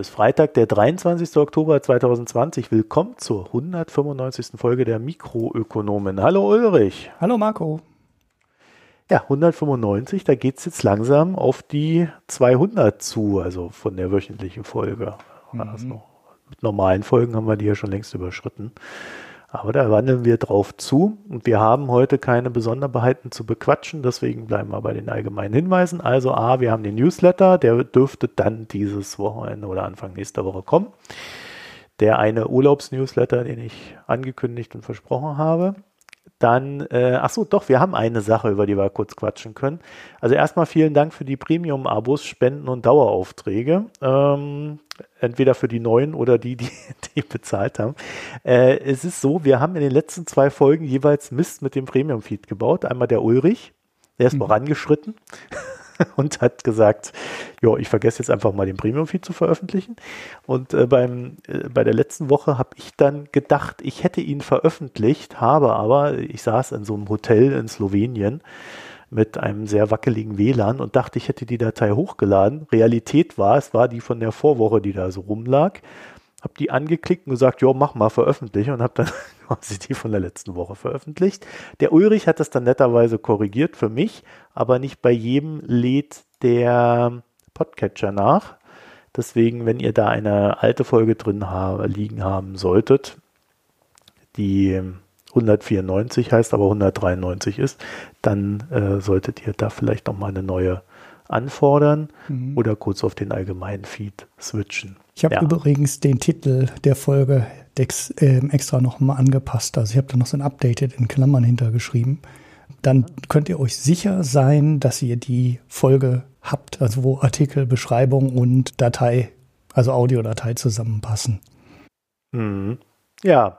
Ist Freitag, der 23. Oktober 2020. Willkommen zur 195. Folge der Mikroökonomen. Hallo Ulrich. Hallo Marco. Ja, 195, da geht es jetzt langsam auf die 200 zu, also von der wöchentlichen Folge. Mhm. Also mit normalen Folgen haben wir die ja schon längst überschritten. Aber da wandeln wir drauf zu und wir haben heute keine Besonderheiten zu bequatschen, deswegen bleiben wir bei den allgemeinen Hinweisen. Also A, wir haben den Newsletter, der dürfte dann dieses Wochenende oder Anfang nächster Woche kommen. Der eine Urlaubsnewsletter, den ich angekündigt und versprochen habe. Dann, äh, ach so, doch, wir haben eine Sache, über die wir kurz quatschen können. Also erstmal vielen Dank für die Premium-Abos, Spenden und Daueraufträge. Ähm, entweder für die neuen oder die, die, die bezahlt haben. Äh, es ist so, wir haben in den letzten zwei Folgen jeweils Mist mit dem Premium-Feed gebaut. Einmal der Ulrich, der ist mhm. vorangeschritten. und hat gesagt, ja, ich vergesse jetzt einfach mal den Premium-Feed zu veröffentlichen. Und äh, beim, äh, bei der letzten Woche habe ich dann gedacht, ich hätte ihn veröffentlicht, habe aber, ich saß in so einem Hotel in Slowenien mit einem sehr wackeligen WLAN und dachte, ich hätte die Datei hochgeladen. Realität war, es war die von der Vorwoche, die da so rumlag. Habe die angeklickt und gesagt, ja, mach mal, veröffentliche und habe dann quasi die von der letzten Woche veröffentlicht. Der Ulrich hat das dann netterweise korrigiert für mich, aber nicht bei jedem lädt der Podcatcher nach. Deswegen, wenn ihr da eine alte Folge drin ha liegen haben solltet, die 194 heißt, aber 193 ist, dann äh, solltet ihr da vielleicht nochmal eine neue anfordern mhm. oder kurz auf den allgemeinen Feed switchen. Ich habe ja. übrigens den Titel der Folge dex, äh, extra nochmal angepasst. Also ich habe da noch so ein Updated in Klammern hintergeschrieben. Dann könnt ihr euch sicher sein, dass ihr die Folge habt, also wo Artikel, Beschreibung und Datei, also Audiodatei zusammenpassen. Mhm. Ja,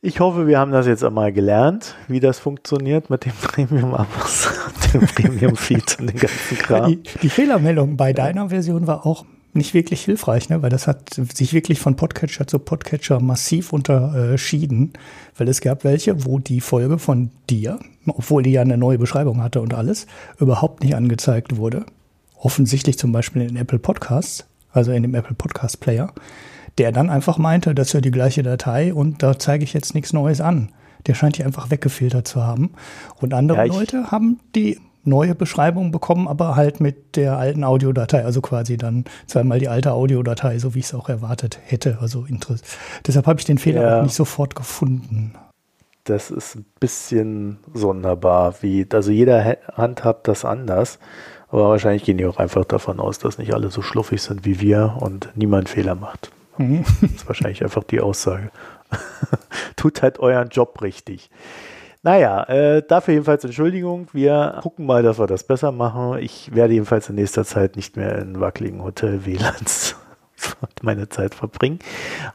ich hoffe, wir haben das jetzt einmal gelernt, wie das funktioniert mit dem Premium-Abos dem Premium-Feed und den ganzen Kram. Die, die, Fehlermeldung bei deiner Version war auch nicht wirklich hilfreich, ne? weil das hat sich wirklich von Podcatcher zu Podcatcher massiv unterschieden, weil es gab welche, wo die Folge von dir, obwohl die ja eine neue Beschreibung hatte und alles, überhaupt nicht angezeigt wurde. Offensichtlich zum Beispiel in Apple Podcasts, also in dem Apple Podcast Player der dann einfach meinte, das ist ja die gleiche Datei und da zeige ich jetzt nichts Neues an. Der scheint die einfach weggefiltert zu haben. Und andere ja, Leute haben die neue Beschreibung bekommen, aber halt mit der alten Audiodatei, also quasi dann zweimal die alte Audiodatei, so wie ich es auch erwartet hätte. Also. Deshalb habe ich den Fehler ja. auch nicht sofort gefunden. Das ist ein bisschen sonderbar, wie, also jeder handhabt das anders. Aber wahrscheinlich gehen die auch einfach davon aus, dass nicht alle so schluffig sind wie wir und niemand Fehler macht. Mhm. Das ist wahrscheinlich einfach die Aussage. Tut halt euren Job richtig. Naja, äh, dafür jedenfalls Entschuldigung. Wir gucken mal, dass wir das besser machen. Ich werde jedenfalls in nächster Zeit nicht mehr in wackeligen Hotel-WLANs meine Zeit verbringen.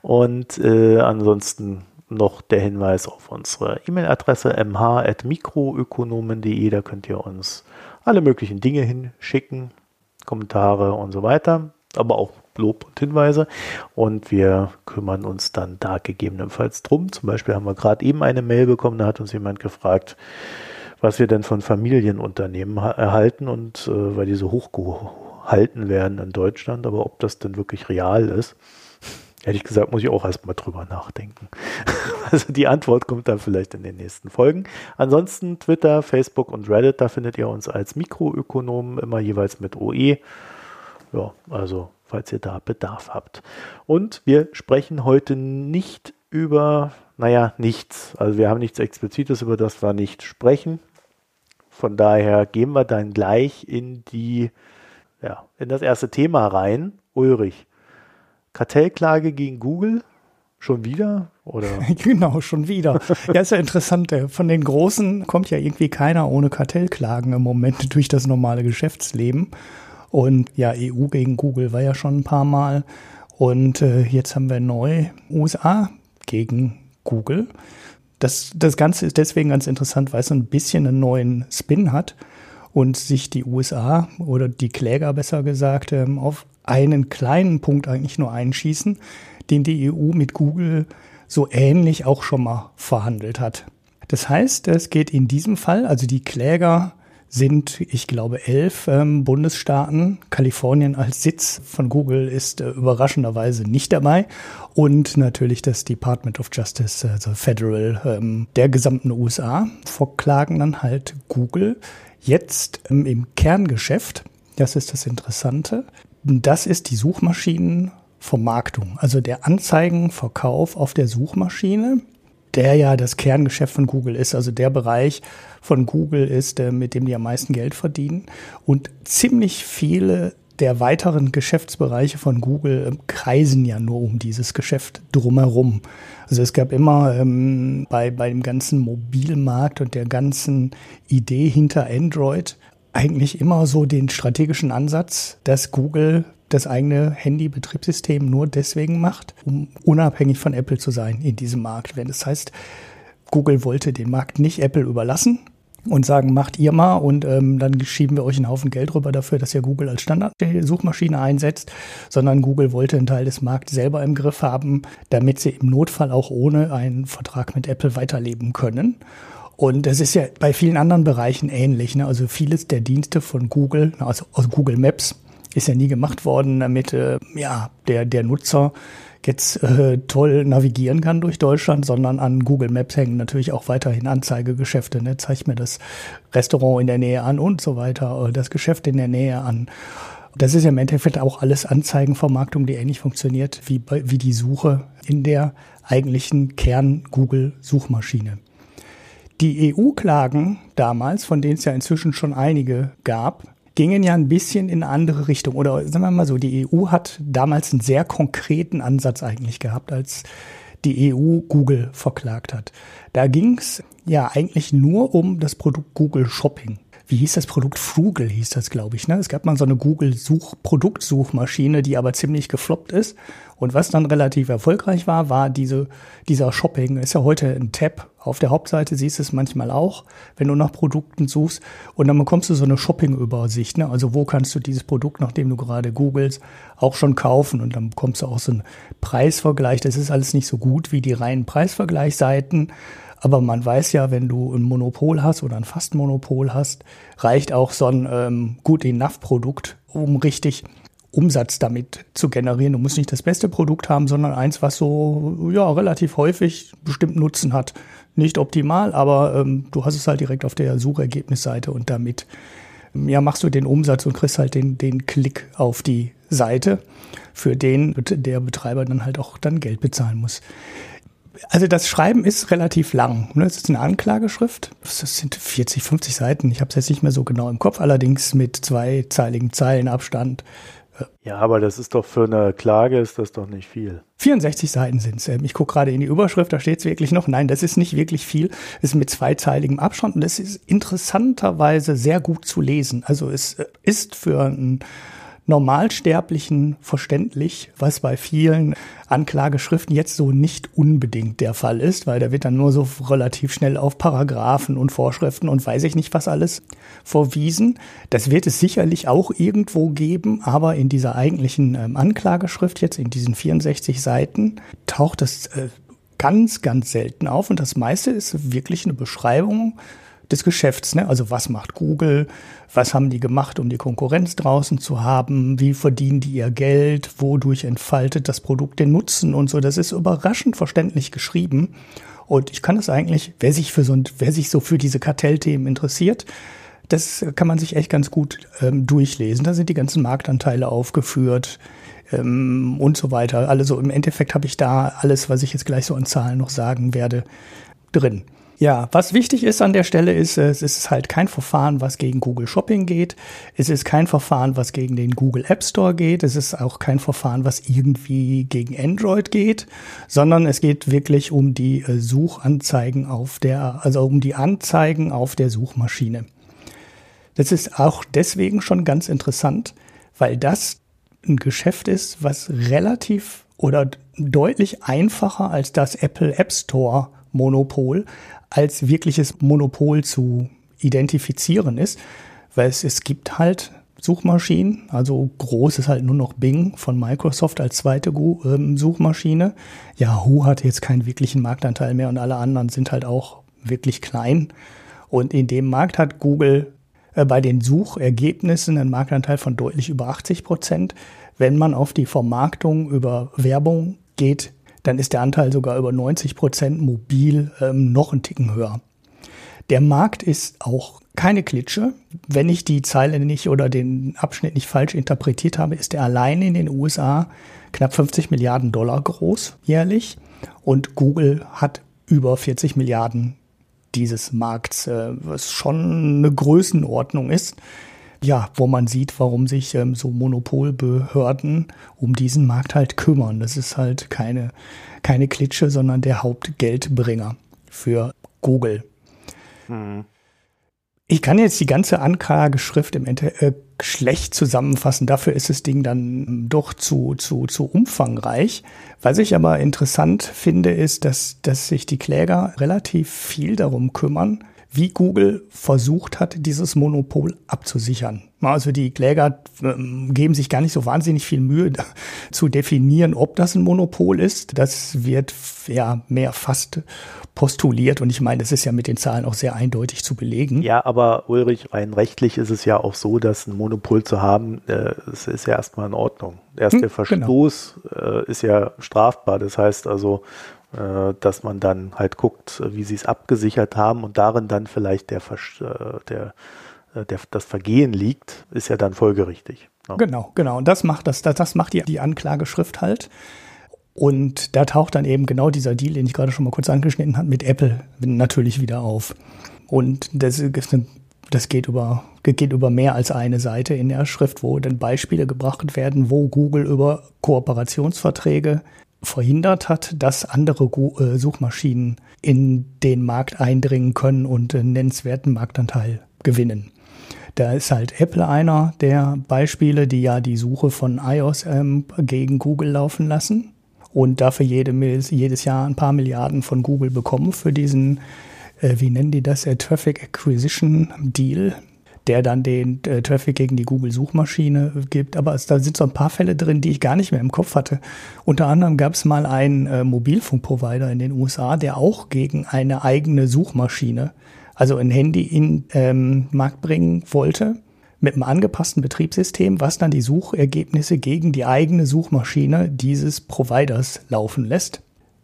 Und äh, ansonsten noch der Hinweis auf unsere E-Mail-Adresse mh.mikroökonomen.de. Da könnt ihr uns alle möglichen Dinge hinschicken, Kommentare und so weiter. Aber auch Lob und Hinweise und wir kümmern uns dann da gegebenenfalls drum. Zum Beispiel haben wir gerade eben eine Mail bekommen, da hat uns jemand gefragt, was wir denn von Familienunternehmen erhalten und äh, weil die so hochgehalten werden in Deutschland, aber ob das denn wirklich real ist. Ehrlich gesagt, muss ich auch erstmal drüber nachdenken. Also die Antwort kommt dann vielleicht in den nächsten Folgen. Ansonsten Twitter, Facebook und Reddit, da findet ihr uns als Mikroökonomen immer jeweils mit OE. Ja, also falls ihr da Bedarf habt. Und wir sprechen heute nicht über, naja, nichts. Also wir haben nichts Explizites, über das wir nicht sprechen. Von daher gehen wir dann gleich in die, ja, in das erste Thema rein. Ulrich, Kartellklage gegen Google. Schon wieder? Oder? genau, schon wieder. Ja, ist ja interessant. Von den Großen kommt ja irgendwie keiner ohne Kartellklagen im Moment durch das normale Geschäftsleben. Und ja, EU gegen Google war ja schon ein paar Mal. Und äh, jetzt haben wir neu USA gegen Google. Das, das Ganze ist deswegen ganz interessant, weil es ein bisschen einen neuen Spin hat und sich die USA oder die Kläger besser gesagt ähm, auf einen kleinen Punkt eigentlich nur einschießen, den die EU mit Google so ähnlich auch schon mal verhandelt hat. Das heißt, es geht in diesem Fall, also die Kläger sind, ich glaube, elf ähm, Bundesstaaten. Kalifornien als Sitz von Google ist äh, überraschenderweise nicht dabei. Und natürlich das Department of Justice, also Federal ähm, der gesamten USA, verklagen dann halt Google. Jetzt ähm, im Kerngeschäft, das ist das Interessante, das ist die Suchmaschinenvermarktung, also der Anzeigenverkauf auf der Suchmaschine der ja das Kerngeschäft von Google ist, also der Bereich von Google ist, äh, mit dem die am meisten Geld verdienen. Und ziemlich viele der weiteren Geschäftsbereiche von Google äh, kreisen ja nur um dieses Geschäft drumherum. Also es gab immer ähm, bei, bei dem ganzen Mobilmarkt und der ganzen Idee hinter Android eigentlich immer so den strategischen Ansatz, dass Google das eigene Handy-Betriebssystem nur deswegen macht, um unabhängig von Apple zu sein in diesem Markt. Wenn das heißt, Google wollte den Markt nicht Apple überlassen und sagen, macht ihr mal und ähm, dann schieben wir euch einen Haufen Geld rüber dafür, dass ihr Google als Standard-Suchmaschine einsetzt, sondern Google wollte einen Teil des Marktes selber im Griff haben, damit sie im Notfall auch ohne einen Vertrag mit Apple weiterleben können. Und das ist ja bei vielen anderen Bereichen ähnlich. Ne? Also vieles der Dienste von Google, also, also Google Maps, ist ja nie gemacht worden, damit äh, ja der der Nutzer jetzt äh, toll navigieren kann durch Deutschland, sondern an Google Maps hängen natürlich auch weiterhin Anzeigegeschäfte. Ne? Zeigt mir das Restaurant in der Nähe an und so weiter, äh, das Geschäft in der Nähe an. Das ist ja im Endeffekt auch alles Anzeigenvermarktung, die ähnlich funktioniert wie, wie die Suche in der eigentlichen Kern-Google-Suchmaschine. Die EU-Klagen damals, von denen es ja inzwischen schon einige gab, gingen ja ein bisschen in eine andere Richtung. Oder sagen wir mal so, die EU hat damals einen sehr konkreten Ansatz eigentlich gehabt, als die EU Google verklagt hat. Da ging es ja eigentlich nur um das Produkt Google Shopping. Wie hieß das Produkt? Frugal hieß das, glaube ich. Ne? Es gab mal so eine Google-Such-Produktsuchmaschine, die aber ziemlich gefloppt ist. Und was dann relativ erfolgreich war, war diese, dieser Shopping. Ist ja heute ein Tab auf der Hauptseite, siehst du es manchmal auch, wenn du nach Produkten suchst. Und dann bekommst du so eine Shopping-Übersicht. Ne? Also wo kannst du dieses Produkt, nachdem du gerade googelst, auch schon kaufen. Und dann bekommst du auch so einen Preisvergleich. Das ist alles nicht so gut wie die reinen Preisvergleichsseiten. Aber man weiß ja, wenn du ein Monopol hast oder ein Fastmonopol hast, reicht auch so ein ähm, gut enough Produkt, um richtig Umsatz damit zu generieren. Du musst nicht das beste Produkt haben, sondern eins, was so ja relativ häufig bestimmt Nutzen hat. Nicht optimal, aber ähm, du hast es halt direkt auf der Suchergebnisseite und damit ja machst du den Umsatz und kriegst halt den den Klick auf die Seite, für den der Betreiber dann halt auch dann Geld bezahlen muss. Also das Schreiben ist relativ lang. Ne? Es ist eine Anklageschrift. Das sind 40, 50 Seiten. Ich habe es jetzt nicht mehr so genau im Kopf, allerdings mit zweizeiligen Zeilenabstand. Ja, aber das ist doch für eine Klage ist das doch nicht viel. 64 Seiten sind es. Ich gucke gerade in die Überschrift, da steht es wirklich noch. Nein, das ist nicht wirklich viel. Es ist mit zweizeiligem Abstand und es ist interessanterweise sehr gut zu lesen. Also es äh, ist für ein Normalsterblichen verständlich, was bei vielen Anklageschriften jetzt so nicht unbedingt der Fall ist, weil da wird dann nur so relativ schnell auf Paragraphen und Vorschriften und weiß ich nicht was alles verwiesen. Das wird es sicherlich auch irgendwo geben, aber in dieser eigentlichen ähm, Anklageschrift jetzt, in diesen 64 Seiten, taucht das äh, ganz, ganz selten auf und das meiste ist wirklich eine Beschreibung des Geschäfts. Ne? Also was macht Google? Was haben die gemacht, um die Konkurrenz draußen zu haben? Wie verdienen die ihr Geld? Wodurch entfaltet das Produkt den Nutzen und so? Das ist überraschend verständlich geschrieben. Und ich kann das eigentlich, wer sich für so, wer sich so für diese Kartellthemen interessiert, das kann man sich echt ganz gut ähm, durchlesen. Da sind die ganzen Marktanteile aufgeführt ähm, und so weiter. Also im Endeffekt habe ich da alles, was ich jetzt gleich so an Zahlen noch sagen werde, drin. Ja, was wichtig ist an der Stelle ist, es ist halt kein Verfahren, was gegen Google Shopping geht. Es ist kein Verfahren, was gegen den Google App Store geht. Es ist auch kein Verfahren, was irgendwie gegen Android geht, sondern es geht wirklich um die äh, Suchanzeigen auf der, also um die Anzeigen auf der Suchmaschine. Das ist auch deswegen schon ganz interessant, weil das ein Geschäft ist, was relativ oder deutlich einfacher als das Apple App Store Monopol als wirkliches Monopol zu identifizieren ist, weil es, es gibt halt Suchmaschinen, also groß ist halt nur noch Bing von Microsoft als zweite ähm, Suchmaschine. Yahoo hat jetzt keinen wirklichen Marktanteil mehr und alle anderen sind halt auch wirklich klein. Und in dem Markt hat Google äh, bei den Suchergebnissen einen Marktanteil von deutlich über 80 Prozent. Wenn man auf die Vermarktung über Werbung geht, dann ist der Anteil sogar über 90 Prozent mobil ähm, noch ein Ticken höher. Der Markt ist auch keine Klitsche. Wenn ich die Zeile nicht oder den Abschnitt nicht falsch interpretiert habe, ist er allein in den USA knapp 50 Milliarden Dollar groß jährlich und Google hat über 40 Milliarden dieses Markts, äh, was schon eine Größenordnung ist. Ja, wo man sieht, warum sich ähm, so Monopolbehörden um diesen Markt halt kümmern. Das ist halt keine, keine Klitsche, sondern der Hauptgeldbringer für Google. Hm. Ich kann jetzt die ganze Anklageschrift im Ende äh, schlecht zusammenfassen. Dafür ist das Ding dann doch zu, zu, zu umfangreich. Was ich aber interessant finde, ist, dass, dass sich die Kläger relativ viel darum kümmern, wie Google versucht hat, dieses Monopol abzusichern. Also die Kläger ähm, geben sich gar nicht so wahnsinnig viel Mühe zu definieren, ob das ein Monopol ist. Das wird ja mehr fast postuliert und ich meine, das ist ja mit den Zahlen auch sehr eindeutig zu belegen. Ja, aber Ulrich, rein rechtlich ist es ja auch so, dass ein Monopol zu haben, äh, das ist ja erstmal in Ordnung. Erst hm, der genau. Verstoß genau. äh, ist ja strafbar. Das heißt also, dass man dann halt guckt, wie sie es abgesichert haben und darin dann vielleicht der, äh, der, äh, der, das Vergehen liegt, ist ja dann folgerichtig. Ne? Genau, genau. Und das macht das, das, das macht die, die Anklageschrift halt. Und da taucht dann eben genau dieser Deal, den ich gerade schon mal kurz angeschnitten habe, mit Apple natürlich wieder auf. Und das, das geht über, geht über mehr als eine Seite in der Schrift, wo dann Beispiele gebracht werden, wo Google über Kooperationsverträge verhindert hat, dass andere äh, Suchmaschinen in den Markt eindringen können und einen nennenswerten Marktanteil gewinnen. Da ist halt Apple einer der Beispiele, die ja die Suche von iOS ähm, gegen Google laufen lassen und dafür jede, jedes Jahr ein paar Milliarden von Google bekommen für diesen, äh, wie nennen die das, äh, Traffic Acquisition Deal, der dann den äh, Traffic gegen die Google-Suchmaschine gibt. Aber es, da sind so ein paar Fälle drin, die ich gar nicht mehr im Kopf hatte. Unter anderem gab es mal einen äh, Mobilfunkprovider in den USA, der auch gegen eine eigene Suchmaschine, also ein Handy in ähm, Markt bringen wollte mit einem angepassten Betriebssystem, was dann die Suchergebnisse gegen die eigene Suchmaschine dieses Providers laufen lässt.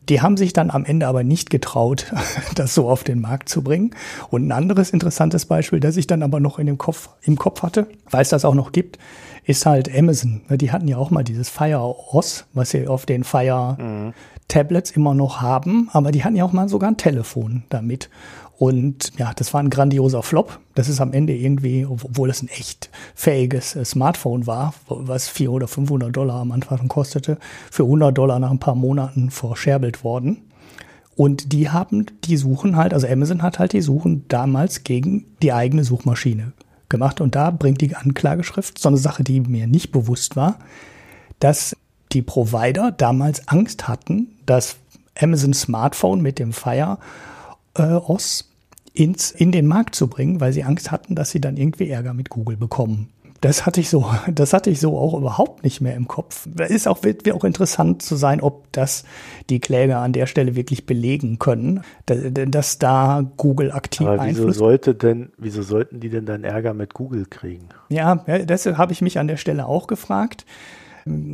Die haben sich dann am Ende aber nicht getraut, das so auf den Markt zu bringen. Und ein anderes interessantes Beispiel, das ich dann aber noch in dem Kopf, im Kopf hatte, weil es das auch noch gibt, ist halt Amazon. Die hatten ja auch mal dieses Fire OS, was sie auf den Fire mhm. Tablets immer noch haben, aber die hatten ja auch mal sogar ein Telefon damit. Und ja, das war ein grandioser Flop. Das ist am Ende irgendwie, obwohl es ein echt fähiges äh, Smartphone war, was 400 oder 500 Dollar am Anfang kostete, für 100 Dollar nach ein paar Monaten verscherbelt worden. Und die haben, die suchen halt, also Amazon hat halt die Suchen damals gegen die eigene Suchmaschine gemacht. Und da bringt die Anklageschrift so eine Sache, die mir nicht bewusst war, dass die Provider damals Angst hatten, dass Amazon Smartphone mit dem Fire äh, OS ins, in den Markt zu bringen, weil sie Angst hatten, dass sie dann irgendwie Ärger mit Google bekommen. Das hatte ich so, das hatte ich so auch überhaupt nicht mehr im Kopf. Ist auch, wird, wird auch interessant zu sein, ob das die Kläger an der Stelle wirklich belegen können, dass, dass da Google aktiv Aber wieso Einfluss. sollte denn, wieso sollten die denn dann Ärger mit Google kriegen? Ja, deshalb habe ich mich an der Stelle auch gefragt.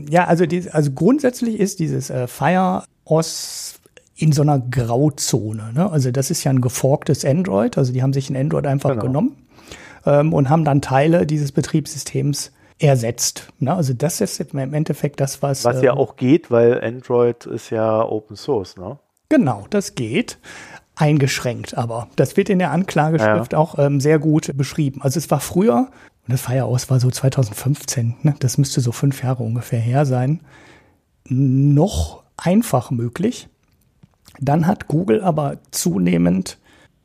Ja, also, die, also grundsätzlich ist dieses äh, Fire OS in so einer Grauzone. Ne? Also das ist ja ein geforktes Android. Also die haben sich ein Android einfach genau. genommen ähm, und haben dann Teile dieses Betriebssystems ersetzt. Ne? Also das ist im Endeffekt das, was. Was ja ähm, auch geht, weil Android ist ja Open Source, ne? Genau, das geht. Eingeschränkt aber. Das wird in der Anklageschrift ja. auch ähm, sehr gut beschrieben. Also es war früher, und das war ja aus, war so 2015, ne? das müsste so fünf Jahre ungefähr her sein, noch einfach möglich, dann hat Google aber zunehmend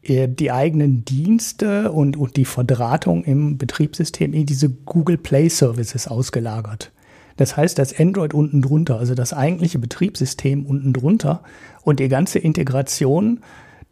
äh, die eigenen Dienste und, und die Verdrahtung im Betriebssystem in diese Google Play Services ausgelagert. Das heißt, das Android unten drunter, also das eigentliche Betriebssystem unten drunter und die ganze Integration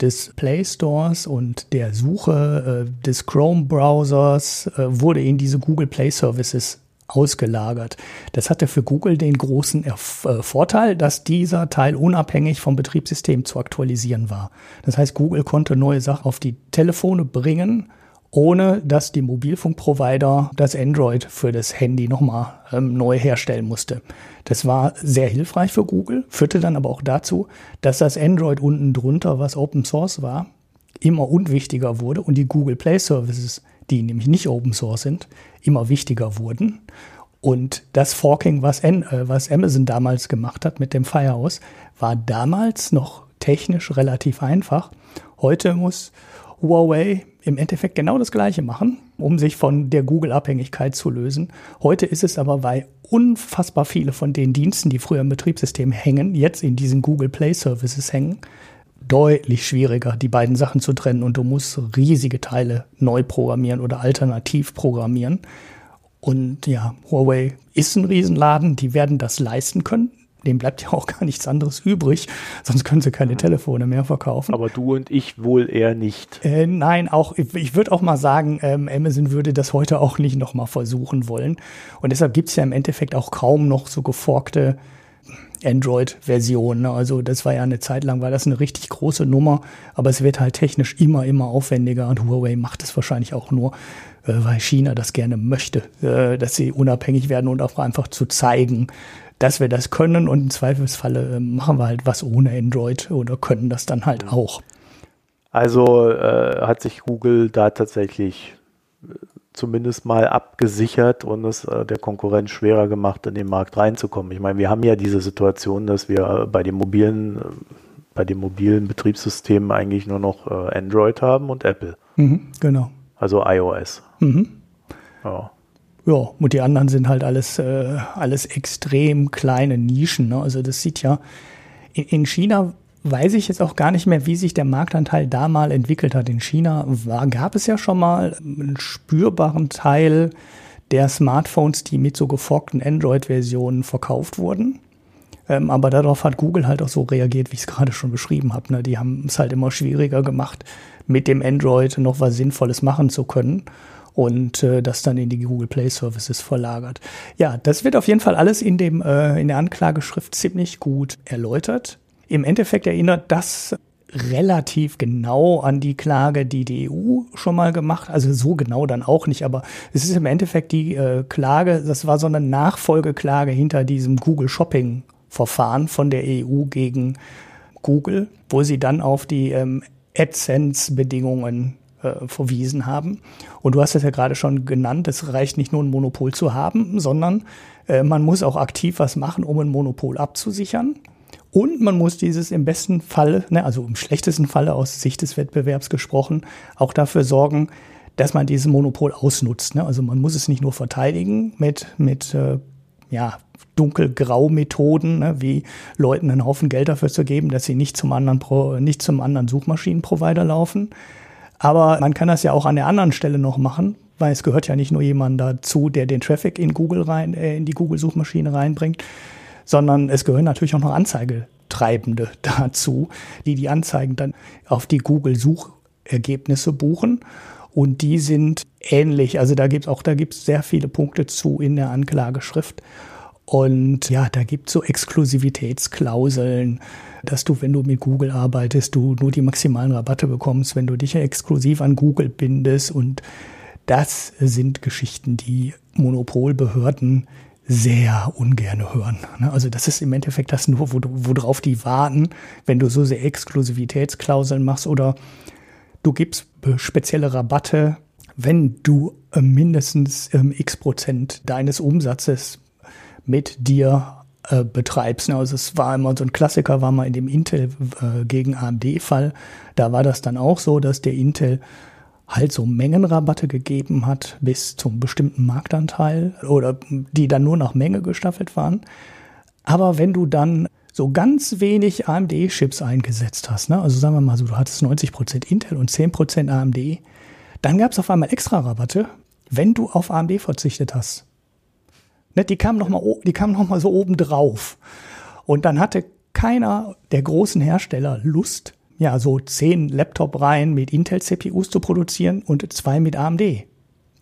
des Play Stores und der Suche äh, des Chrome Browsers äh, wurde in diese Google Play Services ausgelagert. Das hatte für Google den großen äh, Vorteil, dass dieser Teil unabhängig vom Betriebssystem zu aktualisieren war. Das heißt, Google konnte neue Sachen auf die Telefone bringen, ohne dass die Mobilfunkprovider das Android für das Handy nochmal ähm, neu herstellen musste. Das war sehr hilfreich für Google, führte dann aber auch dazu, dass das Android unten drunter, was Open Source war, immer unwichtiger wurde und die Google Play Services, die nämlich nicht Open Source sind, immer wichtiger wurden. Und das Forking, was, N, äh, was Amazon damals gemacht hat mit dem Firehouse, war damals noch technisch relativ einfach. Heute muss Huawei im Endeffekt genau das Gleiche machen, um sich von der Google-Abhängigkeit zu lösen. Heute ist es aber, weil unfassbar viele von den Diensten, die früher im Betriebssystem hängen, jetzt in diesen Google Play Services hängen, deutlich schwieriger, die beiden Sachen zu trennen und du musst riesige Teile neu programmieren oder alternativ programmieren. Und ja, Huawei ist ein Riesenladen, die werden das leisten können dem bleibt ja auch gar nichts anderes übrig, sonst können sie keine mhm. Telefone mehr verkaufen. Aber du und ich wohl eher nicht. Äh, nein, auch ich würde auch mal sagen, ähm, Amazon würde das heute auch nicht nochmal versuchen wollen. Und deshalb gibt es ja im Endeffekt auch kaum noch so geforkte Android-Versionen. Ne? Also das war ja eine Zeit lang, war das eine richtig große Nummer, aber es wird halt technisch immer, immer aufwendiger und Huawei macht es wahrscheinlich auch nur, äh, weil China das gerne möchte, äh, dass sie unabhängig werden und auch einfach zu zeigen, dass wir das können und im Zweifelsfalle äh, machen wir halt was ohne Android oder können das dann halt auch. Also äh, hat sich Google da tatsächlich zumindest mal abgesichert und es äh, der Konkurrenz schwerer gemacht, in den Markt reinzukommen. Ich meine, wir haben ja diese Situation, dass wir bei den mobilen, bei den mobilen Betriebssystemen eigentlich nur noch äh, Android haben und Apple. Mhm, genau. Also iOS. Mhm. Ja. Ja, und die anderen sind halt alles, äh, alles extrem kleine Nischen. Ne? Also das sieht ja, in, in China weiß ich jetzt auch gar nicht mehr, wie sich der Marktanteil da mal entwickelt hat. In China war, gab es ja schon mal einen spürbaren Teil der Smartphones, die mit so geforkten Android-Versionen verkauft wurden. Ähm, aber darauf hat Google halt auch so reagiert, wie ich es gerade schon beschrieben habe. Ne? Die haben es halt immer schwieriger gemacht, mit dem Android noch was Sinnvolles machen zu können und äh, das dann in die Google Play Services verlagert. Ja, das wird auf jeden Fall alles in dem äh, in der Anklageschrift ziemlich gut erläutert. Im Endeffekt erinnert das relativ genau an die Klage, die die EU schon mal gemacht, also so genau dann auch nicht, aber es ist im Endeffekt die äh, Klage, das war so eine Nachfolgeklage hinter diesem Google Shopping Verfahren von der EU gegen Google, wo sie dann auf die ähm, AdSense-Bedingungen äh, verwiesen haben. Und du hast es ja gerade schon genannt, es reicht nicht nur ein Monopol zu haben, sondern äh, man muss auch aktiv was machen, um ein Monopol abzusichern. Und man muss dieses im besten Fall, ne, also im schlechtesten Falle aus Sicht des Wettbewerbs gesprochen, auch dafür sorgen, dass man dieses Monopol ausnutzt. Ne? Also man muss es nicht nur verteidigen mit, mit äh, ja, dunkelgrau Methoden, ne, wie Leuten einen Haufen Geld dafür zu geben, dass sie nicht zum anderen, Pro, nicht zum anderen Suchmaschinenprovider laufen, aber man kann das ja auch an der anderen Stelle noch machen, weil es gehört ja nicht nur jemand dazu, der den Traffic in Google rein, äh, in die Google-Suchmaschine reinbringt, sondern es gehören natürlich auch noch Anzeigetreibende dazu, die die Anzeigen dann auf die Google-Suchergebnisse buchen. Und die sind ähnlich. Also da gibt's auch, da gibt's sehr viele Punkte zu in der Anklageschrift. Und ja, da gibt's so Exklusivitätsklauseln, dass du, wenn du mit Google arbeitest, du nur die maximalen Rabatte bekommst, wenn du dich exklusiv an Google bindest. Und das sind Geschichten, die Monopolbehörden sehr ungern hören. Ne? Also das ist im Endeffekt das nur, worauf die warten, wenn du so sehr Exklusivitätsklauseln machst oder du gibst spezielle Rabatte, wenn du äh, mindestens ähm, x Prozent deines Umsatzes mit dir äh, betreibst. Also es war immer so ein Klassiker, war mal in dem Intel äh, gegen AMD-Fall. Da war das dann auch so, dass der Intel halt so Mengenrabatte gegeben hat bis zum bestimmten Marktanteil oder die dann nur nach Menge gestaffelt waren. Aber wenn du dann so ganz wenig AMD-Chips eingesetzt hast, ne? also sagen wir mal so, du hattest 90% Intel und 10% AMD, dann gab es auf einmal extra Rabatte, wenn du auf AMD verzichtet hast. Ne, die kamen noch mal, die kamen noch mal so oben drauf. Und dann hatte keiner der großen Hersteller Lust, ja, so zehn Laptop-Reihen mit Intel-CPUs zu produzieren und zwei mit AMD.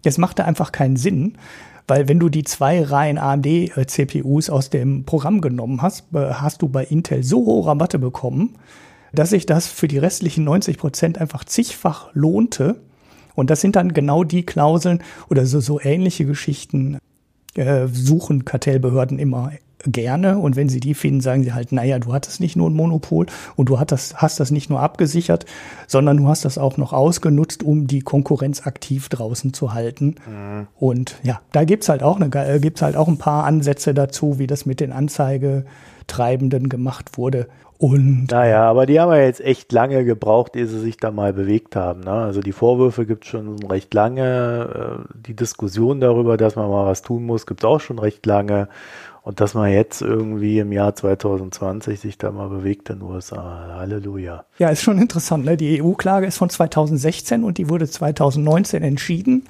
Das machte einfach keinen Sinn, weil wenn du die zwei Reihen AMD-CPUs aus dem Programm genommen hast, äh, hast du bei Intel so hohe Rabatte bekommen, dass sich das für die restlichen 90 Prozent einfach zigfach lohnte, Und das sind dann genau die Klauseln oder so, so ähnliche Geschichten äh, suchen Kartellbehörden immer gerne und wenn sie die finden, sagen sie halt, naja, du hattest nicht nur ein Monopol und du hattest, hast das nicht nur abgesichert, sondern du hast das auch noch ausgenutzt, um die Konkurrenz aktiv draußen zu halten. Mhm. Und ja, da gibt's halt auch eine, äh, gibt's halt auch ein paar Ansätze dazu, wie das mit den Anzeigetreibenden gemacht wurde. Und naja, aber die haben ja jetzt echt lange gebraucht, ehe sie sich da mal bewegt haben. Ne? Also die Vorwürfe gibt es schon recht lange. Äh, die Diskussion darüber, dass man mal was tun muss, gibt es auch schon recht lange. Und dass man jetzt irgendwie im Jahr 2020 sich da mal bewegt in den USA. Halleluja. Ja, ist schon interessant. Ne? Die EU-Klage ist von 2016 und die wurde 2019 entschieden.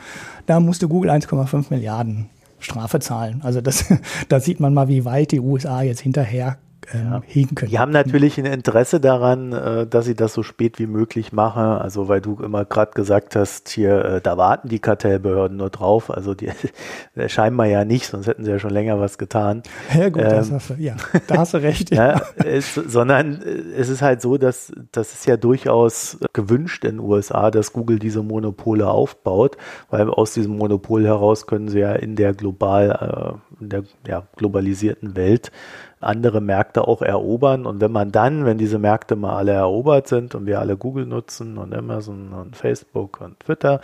Da musste Google 1,5 Milliarden Strafe zahlen. Also das, da sieht man mal, wie weit die USA jetzt hinterher ähm, ja. hegen können. Die haben natürlich ein Interesse daran, äh, dass sie das so spät wie möglich machen. Also weil du immer gerade gesagt hast, hier, äh, da warten die Kartellbehörden nur drauf. Also die scheinbar ja nicht, sonst hätten sie ja schon länger was getan. Ja gut, ähm, hast du, ja, da hast du recht. ja, es, sondern äh, es ist halt so, dass das ist ja durchaus gewünscht in den USA, dass Google diese Monopole aufbaut, weil aus diesem Monopol heraus können sie ja in der global, äh, in der ja, globalisierten Welt andere Märkte auch erobern. Und wenn man dann, wenn diese Märkte mal alle erobert sind und wir alle Google nutzen und Amazon und Facebook und Twitter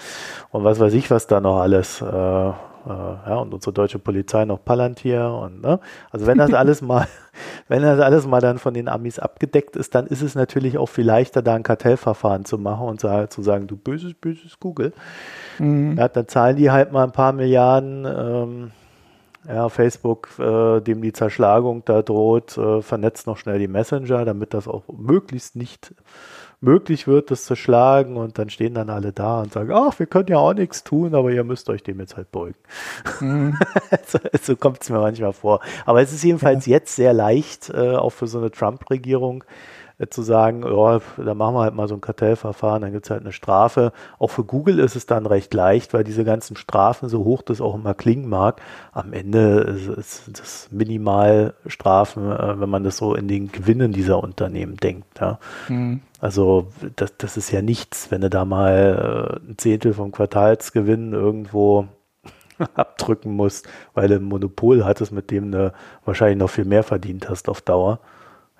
und was weiß ich, was da noch alles, äh, äh, ja, und unsere deutsche Polizei noch Palantir und, ne? Also wenn das alles mal, wenn das alles mal dann von den Amis abgedeckt ist, dann ist es natürlich auch viel leichter, da ein Kartellverfahren zu machen und zu sagen, du böses, böses Google. Mhm. Ja, dann zahlen die halt mal ein paar Milliarden, ähm, ja, Facebook, äh, dem die Zerschlagung da droht, äh, vernetzt noch schnell die Messenger, damit das auch möglichst nicht möglich wird, das zu schlagen. Und dann stehen dann alle da und sagen, ach, wir können ja auch nichts tun, aber ihr müsst euch dem jetzt halt beugen. Mhm. so, so kommt es mir manchmal vor. Aber es ist jedenfalls ja. jetzt sehr leicht, äh, auch für so eine Trump-Regierung, zu sagen, ja, da machen wir halt mal so ein Kartellverfahren, dann gibt es halt eine Strafe. Auch für Google ist es dann recht leicht, weil diese ganzen Strafen, so hoch das auch immer klingen mag, am Ende ist, das Minimalstrafen, äh, wenn man das so in den Gewinnen dieser Unternehmen denkt. Ja. Mhm. Also das, das ist ja nichts, wenn du da mal äh, ein Zehntel vom Quartalsgewinn irgendwo abdrücken musst, weil du ein Monopol hattest, mit dem du wahrscheinlich noch viel mehr verdient hast auf Dauer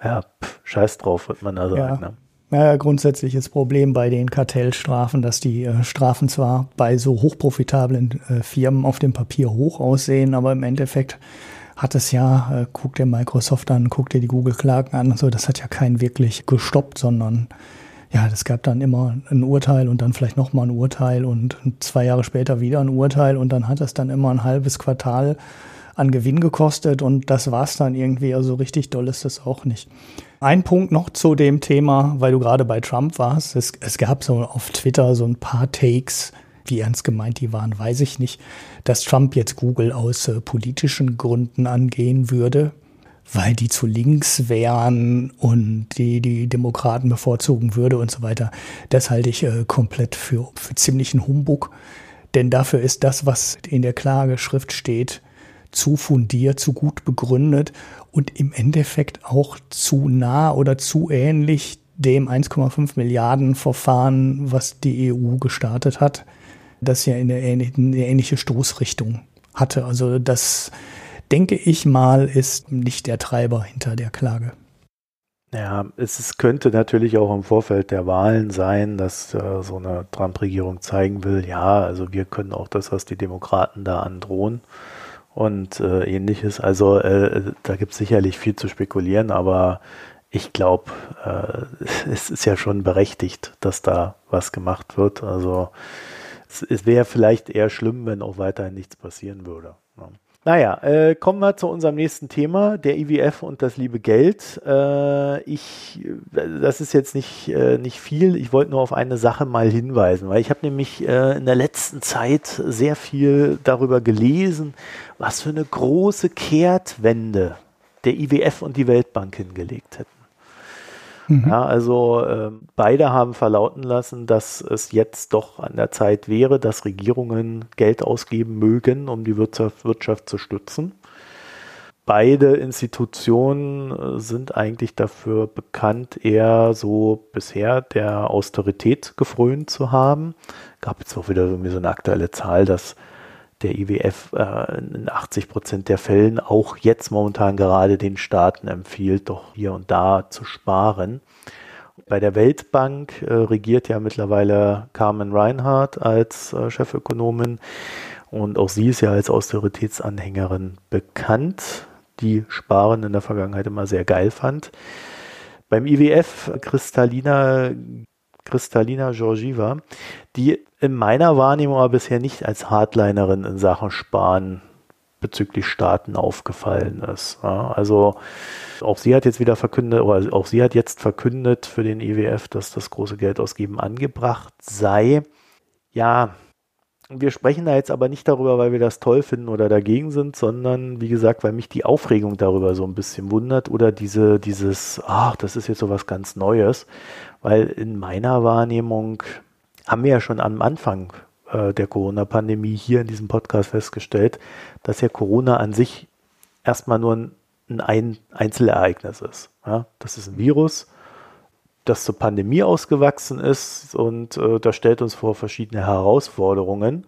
ja, pff, scheiß drauf, wird man da sagen. Ja. Ne? Ja, grundsätzliches Problem bei den Kartellstrafen, dass die äh, Strafen zwar bei so hochprofitablen äh, Firmen auf dem Papier hoch aussehen, aber im Endeffekt hat es ja, äh, guck dir Microsoft an, guck dir die Google-Klagen an und so, das hat ja keinen wirklich gestoppt, sondern ja, es gab dann immer ein Urteil und dann vielleicht nochmal ein Urteil und zwei Jahre später wieder ein Urteil und dann hat es dann immer ein halbes Quartal an Gewinn gekostet und das war's dann irgendwie. Also richtig doll ist das auch nicht. Ein Punkt noch zu dem Thema, weil du gerade bei Trump warst. Es, es gab so auf Twitter so ein paar Takes, wie ernst gemeint die waren, weiß ich nicht, dass Trump jetzt Google aus äh, politischen Gründen angehen würde, weil die zu links wären und die die Demokraten bevorzugen würde und so weiter. Das halte ich äh, komplett für, für ziemlichen Humbug. Denn dafür ist das, was in der Klageschrift steht, zu fundiert, zu gut begründet und im Endeffekt auch zu nah oder zu ähnlich dem 1,5 Milliarden Verfahren, was die EU gestartet hat, das ja in eine ähnliche Stoßrichtung hatte. Also das, denke ich mal, ist nicht der Treiber hinter der Klage. Ja, es, es könnte natürlich auch im Vorfeld der Wahlen sein, dass äh, so eine Trump-Regierung zeigen will, ja, also wir können auch das, was die Demokraten da androhen und äh, ähnliches. Also äh, da gibt es sicherlich viel zu spekulieren, aber ich glaube, äh, es ist ja schon berechtigt, dass da was gemacht wird. Also es, es wäre vielleicht eher schlimm, wenn auch weiterhin nichts passieren würde. Ja. Naja, äh, kommen wir zu unserem nächsten Thema, der IWF und das liebe Geld. Äh, ich, das ist jetzt nicht, äh, nicht viel. Ich wollte nur auf eine Sache mal hinweisen, weil ich habe nämlich äh, in der letzten Zeit sehr viel darüber gelesen, was für eine große Kehrtwende der IWF und die Weltbank hingelegt hätten. Mhm. Ja, also äh, beide haben verlauten lassen, dass es jetzt doch an der Zeit wäre, dass Regierungen Geld ausgeben mögen, um die Wirtschaft, Wirtschaft zu stützen. beide Institutionen äh, sind eigentlich dafür bekannt, eher so bisher der Austerität gefrönt zu haben. Gab jetzt auch wieder so eine aktuelle Zahl, dass der IWF äh, in 80 Prozent der Fällen auch jetzt momentan gerade den Staaten empfiehlt, doch hier und da zu sparen. Bei der Weltbank äh, regiert ja mittlerweile Carmen Reinhardt als äh, Chefökonomin und auch sie ist ja als Austeritätsanhängerin bekannt, die Sparen in der Vergangenheit immer sehr geil fand. Beim IWF Kristallina Kristallina Georgieva, die in meiner Wahrnehmung aber bisher nicht als Hardlinerin in Sachen Sparen bezüglich Staaten aufgefallen ist. Ja, also auch sie hat jetzt wieder verkündet, oder auch sie hat jetzt verkündet für den IWF, dass das große Geldausgeben angebracht sei. Ja, wir sprechen da jetzt aber nicht darüber, weil wir das toll finden oder dagegen sind, sondern wie gesagt, weil mich die Aufregung darüber so ein bisschen wundert oder diese, dieses, ach, das ist jetzt so was ganz Neues, weil in meiner Wahrnehmung haben wir ja schon am Anfang äh, der Corona-Pandemie hier in diesem Podcast festgestellt, dass ja Corona an sich erstmal nur ein, ein Einzelereignis ist. Ja? Das ist ein Virus, das zur Pandemie ausgewachsen ist und äh, das stellt uns vor verschiedene Herausforderungen.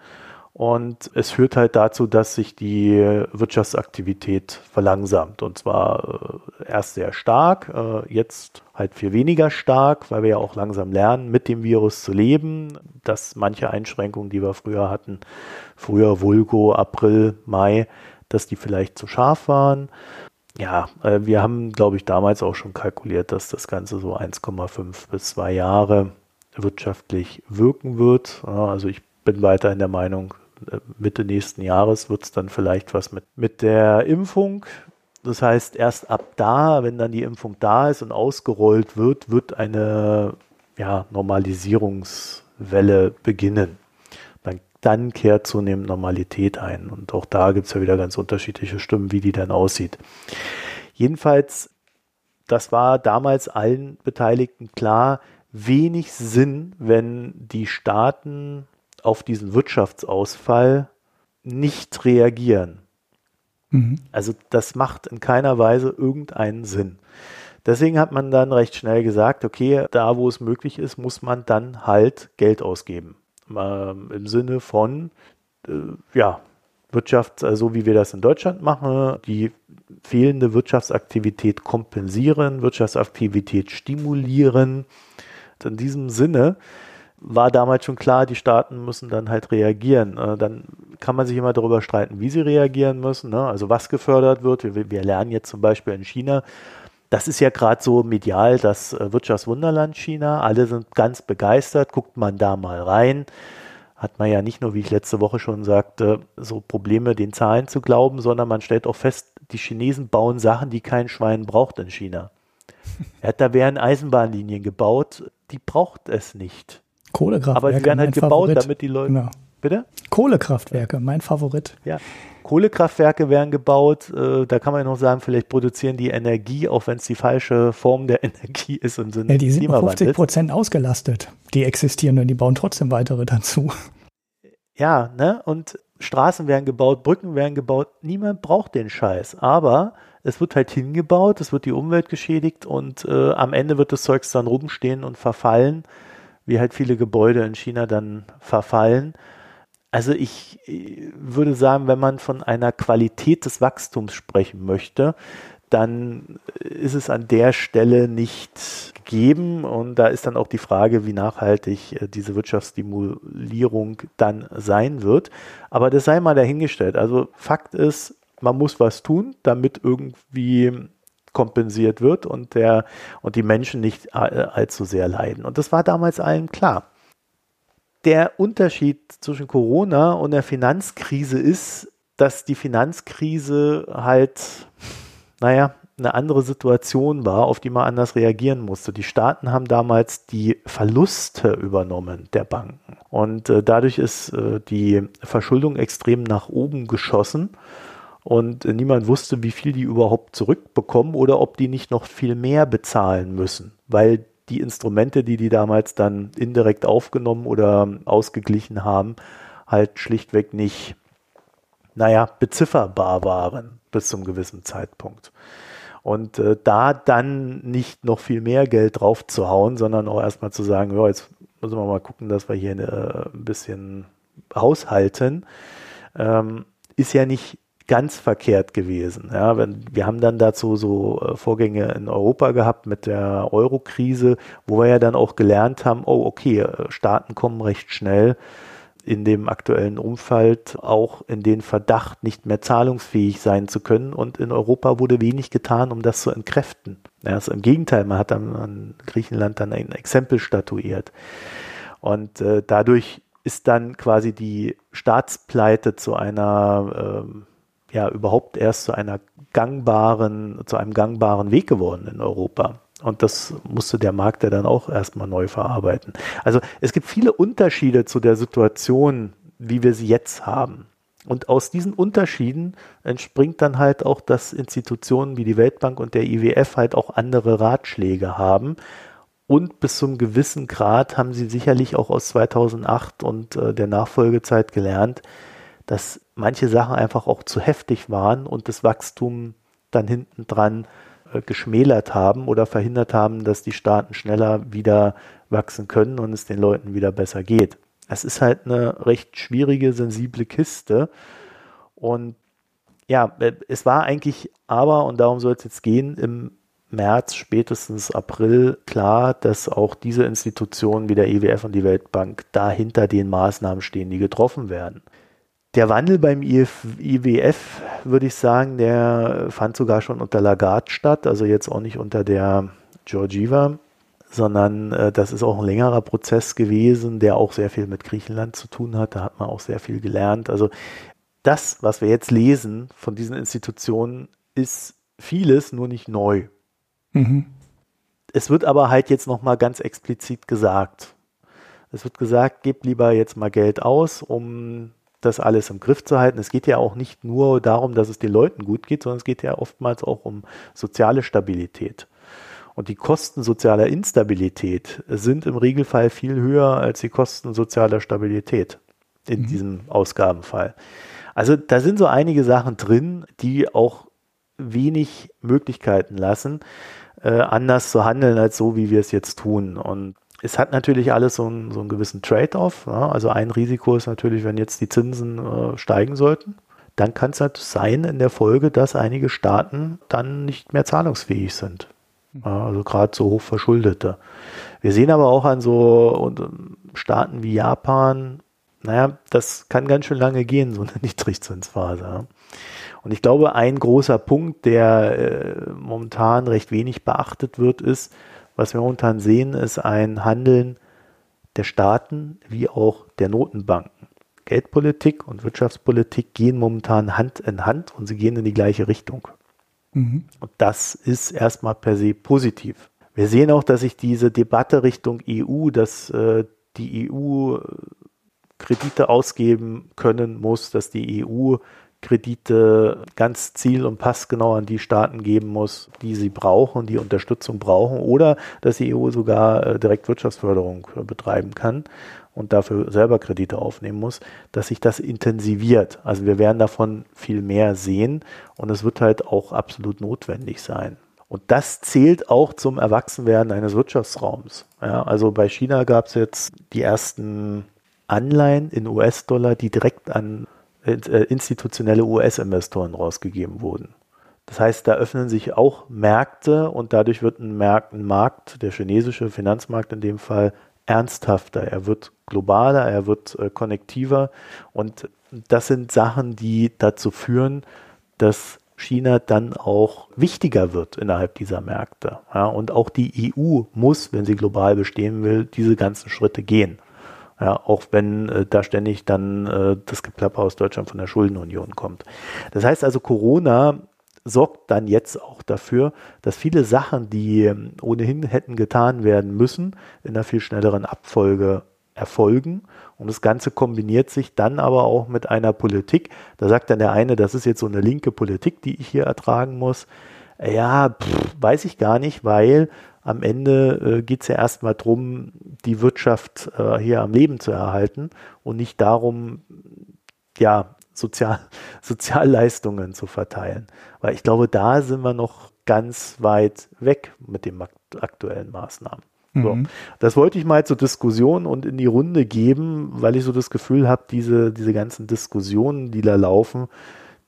Und es führt halt dazu, dass sich die Wirtschaftsaktivität verlangsamt. Und zwar äh, erst sehr stark, äh, jetzt halt viel weniger stark, weil wir ja auch langsam lernen, mit dem Virus zu leben, dass manche Einschränkungen, die wir früher hatten, früher Vulgo, April, Mai, dass die vielleicht zu scharf waren ja, äh, wir haben, glaube ich, damals auch schon kalkuliert, dass das Ganze so 1,5 bis 2 Jahre wirtschaftlich wirken wird. Also ich bin weiterhin der Meinung, Mitte nächsten Jahres wird es dann vielleicht was mit, mit der Impfung. Das heißt, erst ab da, wenn dann die Impfung da ist und ausgerollt wird, wird eine ja, Normalisierungswelle beginnen dann kehrt zunehmend Normalität ein. Und auch da gibt es ja wieder ganz unterschiedliche Stimmen, wie die dann aussieht. Jedenfalls, das war damals allen Beteiligten klar, wenig Sinn, wenn die Staaten auf diesen Wirtschaftsausfall nicht reagieren. Mhm. Also das macht in keiner Weise irgendeinen Sinn. Deswegen hat man dann recht schnell gesagt, okay, da wo es möglich ist, muss man dann halt Geld ausgeben ähm, im Sinne von, äh, ja, Wirtschaft, so wie wir das in Deutschland machen, die fehlende Wirtschaftsaktivität kompensieren, Wirtschaftsaktivität stimulieren. In diesem Sinne war damals schon klar, die Staaten müssen dann halt reagieren. Äh, dann kann man sich immer darüber streiten, wie sie reagieren müssen, ne? also was gefördert wird. Wir, wir lernen jetzt zum Beispiel in China, das ist ja gerade so medial das äh, Wirtschaftswunderland China. Alle sind ganz begeistert. Guckt man da mal rein. Hat man ja nicht nur, wie ich letzte Woche schon sagte, so Probleme, den Zahlen zu glauben, sondern man stellt auch fest, die Chinesen bauen Sachen, die kein Schwein braucht in China. Ja, da werden Eisenbahnlinien gebaut, die braucht es nicht. Kohlekraftwerke. Aber sie werden halt gebaut, Favorit. damit die Leute. Genau. Bitte? Kohlekraftwerke, mein Favorit. Ja, Kohlekraftwerke werden gebaut. Äh, da kann man ja noch sagen, vielleicht produzieren die Energie, auch wenn es die falsche Form der Energie ist im Sinne ja, die sind 50 Prozent ausgelastet. Die existieren und die bauen trotzdem weitere dazu. Ja, ne? Und Straßen werden gebaut, Brücken werden gebaut. Niemand braucht den Scheiß. Aber es wird halt hingebaut, es wird die Umwelt geschädigt und äh, am Ende wird das Zeugs dann rumstehen und verfallen, wie halt viele Gebäude in China dann verfallen. Also ich äh, würde sagen, wenn man von einer Qualität des Wachstums sprechen möchte, dann ist es an der Stelle nicht gegeben. Und da ist dann auch die Frage, wie nachhaltig äh, diese Wirtschaftsstimulierung dann sein wird. Aber das sei mal dahingestellt. Also Fakt ist, man muss was tun, damit irgendwie kompensiert wird und der und die Menschen nicht äh, allzu sehr leiden. Und das war damals allen klar der Unterschied zwischen Corona und der Finanzkrise ist, dass die Finanzkrise halt, naja, eine andere Situation war, auf die man anders reagieren musste. Die Staaten haben damals die Verluste übernommen der Banken. Und äh, dadurch ist äh, die Verschuldung extrem nach oben geschossen. Und äh, niemand wusste, wie viel die überhaupt zurückbekommen oder ob die nicht noch viel mehr bezahlen müssen, weil die Instrumente, die die damals dann indirekt aufgenommen oder ausgeglichen haben, halt schlichtweg nicht naja, bezifferbar waren bis zum gewissen Zeitpunkt. Und äh, da dann nicht noch viel mehr Geld drauf zu hauen, sondern auch erstmal zu sagen, ja, jetzt müssen wir mal gucken, dass wir hier äh, ein bisschen haushalten, ähm, ist ja nicht ganz verkehrt gewesen. Ja, wenn, wir haben dann dazu so äh, Vorgänge in Europa gehabt mit der Euro-Krise, wo wir ja dann auch gelernt haben, oh, okay, äh, Staaten kommen recht schnell in dem aktuellen Umfeld auch in den Verdacht, nicht mehr zahlungsfähig sein zu können. Und in Europa wurde wenig getan, um das zu entkräften. Ja, also Im Gegenteil, man hat dann an Griechenland dann ein Exempel statuiert. Und äh, dadurch ist dann quasi die Staatspleite zu einer, äh, ja, überhaupt erst zu einer gangbaren, zu einem gangbaren Weg geworden in Europa. Und das musste der Markt ja dann auch erstmal neu verarbeiten. Also es gibt viele Unterschiede zu der Situation, wie wir sie jetzt haben. Und aus diesen Unterschieden entspringt dann halt auch, dass Institutionen wie die Weltbank und der IWF halt auch andere Ratschläge haben. Und bis zum gewissen Grad haben sie sicherlich auch aus 2008 und äh, der Nachfolgezeit gelernt, dass manche Sachen einfach auch zu heftig waren und das Wachstum dann hinten dran äh, geschmälert haben oder verhindert haben, dass die Staaten schneller wieder wachsen können und es den Leuten wieder besser geht. Es ist halt eine recht schwierige, sensible Kiste. Und ja, äh, es war eigentlich aber, und darum soll es jetzt gehen, im März, spätestens April klar, dass auch diese Institutionen wie der IWF und die Weltbank da hinter den Maßnahmen stehen, die getroffen werden. Der Wandel beim IF, IWF, würde ich sagen, der fand sogar schon unter Lagarde statt, also jetzt auch nicht unter der Georgieva, sondern äh, das ist auch ein längerer Prozess gewesen, der auch sehr viel mit Griechenland zu tun hat. Da hat man auch sehr viel gelernt. Also das, was wir jetzt lesen von diesen Institutionen, ist vieles, nur nicht neu. Mhm. Es wird aber halt jetzt nochmal ganz explizit gesagt. Es wird gesagt, gebt lieber jetzt mal Geld aus, um das alles im Griff zu halten. Es geht ja auch nicht nur darum, dass es den Leuten gut geht, sondern es geht ja oftmals auch um soziale Stabilität. Und die Kosten sozialer Instabilität sind im Regelfall viel höher als die Kosten sozialer Stabilität in mhm. diesem Ausgabenfall. Also da sind so einige Sachen drin, die auch wenig Möglichkeiten lassen, äh, anders zu handeln als so, wie wir es jetzt tun. Und es hat natürlich alles so einen, so einen gewissen Trade-off. Ja? Also ein Risiko ist natürlich, wenn jetzt die Zinsen äh, steigen sollten, dann kann es halt sein in der Folge, dass einige Staaten dann nicht mehr zahlungsfähig sind. Also gerade so hoch verschuldete. Wir sehen aber auch an so ähm, Staaten wie Japan, naja, das kann ganz schön lange gehen, so eine Niedrigzinsphase. Und ich glaube, ein großer Punkt, der äh, momentan recht wenig beachtet wird, ist, was wir momentan sehen, ist ein Handeln der Staaten wie auch der Notenbanken. Geldpolitik und Wirtschaftspolitik gehen momentan Hand in Hand und sie gehen in die gleiche Richtung. Mhm. Und das ist erstmal per se positiv. Wir sehen auch, dass sich diese Debatte Richtung EU, dass äh, die EU Kredite ausgeben können muss, dass die EU Kredite ganz ziel- und passgenau an die Staaten geben muss, die sie brauchen, die Unterstützung brauchen, oder dass die EU sogar äh, direkt Wirtschaftsförderung äh, betreiben kann und dafür selber Kredite aufnehmen muss, dass sich das intensiviert. Also wir werden davon viel mehr sehen und es wird halt auch absolut notwendig sein. Und das zählt auch zum Erwachsenwerden eines Wirtschaftsraums. Ja, also bei China gab es jetzt die ersten Anleihen in US-Dollar, die direkt an institutionelle US-Investoren rausgegeben wurden. Das heißt, da öffnen sich auch Märkte und dadurch wird ein Markt, ein Markt, der chinesische Finanzmarkt in dem Fall, ernsthafter. Er wird globaler, er wird äh, konnektiver und das sind Sachen, die dazu führen, dass China dann auch wichtiger wird innerhalb dieser Märkte. Ja, und auch die EU muss, wenn sie global bestehen will, diese ganzen Schritte gehen. Ja, auch wenn äh, da ständig dann äh, das Geplapper aus Deutschland von der Schuldenunion kommt. Das heißt also, Corona sorgt dann jetzt auch dafür, dass viele Sachen, die ähm, ohnehin hätten getan werden müssen, in einer viel schnelleren Abfolge erfolgen. Und das Ganze kombiniert sich dann aber auch mit einer Politik. Da sagt dann der eine, das ist jetzt so eine linke Politik, die ich hier ertragen muss. Ja, pff, weiß ich gar nicht, weil am Ende äh, geht es ja erstmal darum, die Wirtschaft äh, hier am Leben zu erhalten und nicht darum, ja, Sozial, Sozialleistungen zu verteilen. Weil ich glaube, da sind wir noch ganz weit weg mit den aktuellen Maßnahmen. So. Mhm. Das wollte ich mal zur Diskussion und in die Runde geben, weil ich so das Gefühl habe, diese, diese ganzen Diskussionen, die da laufen,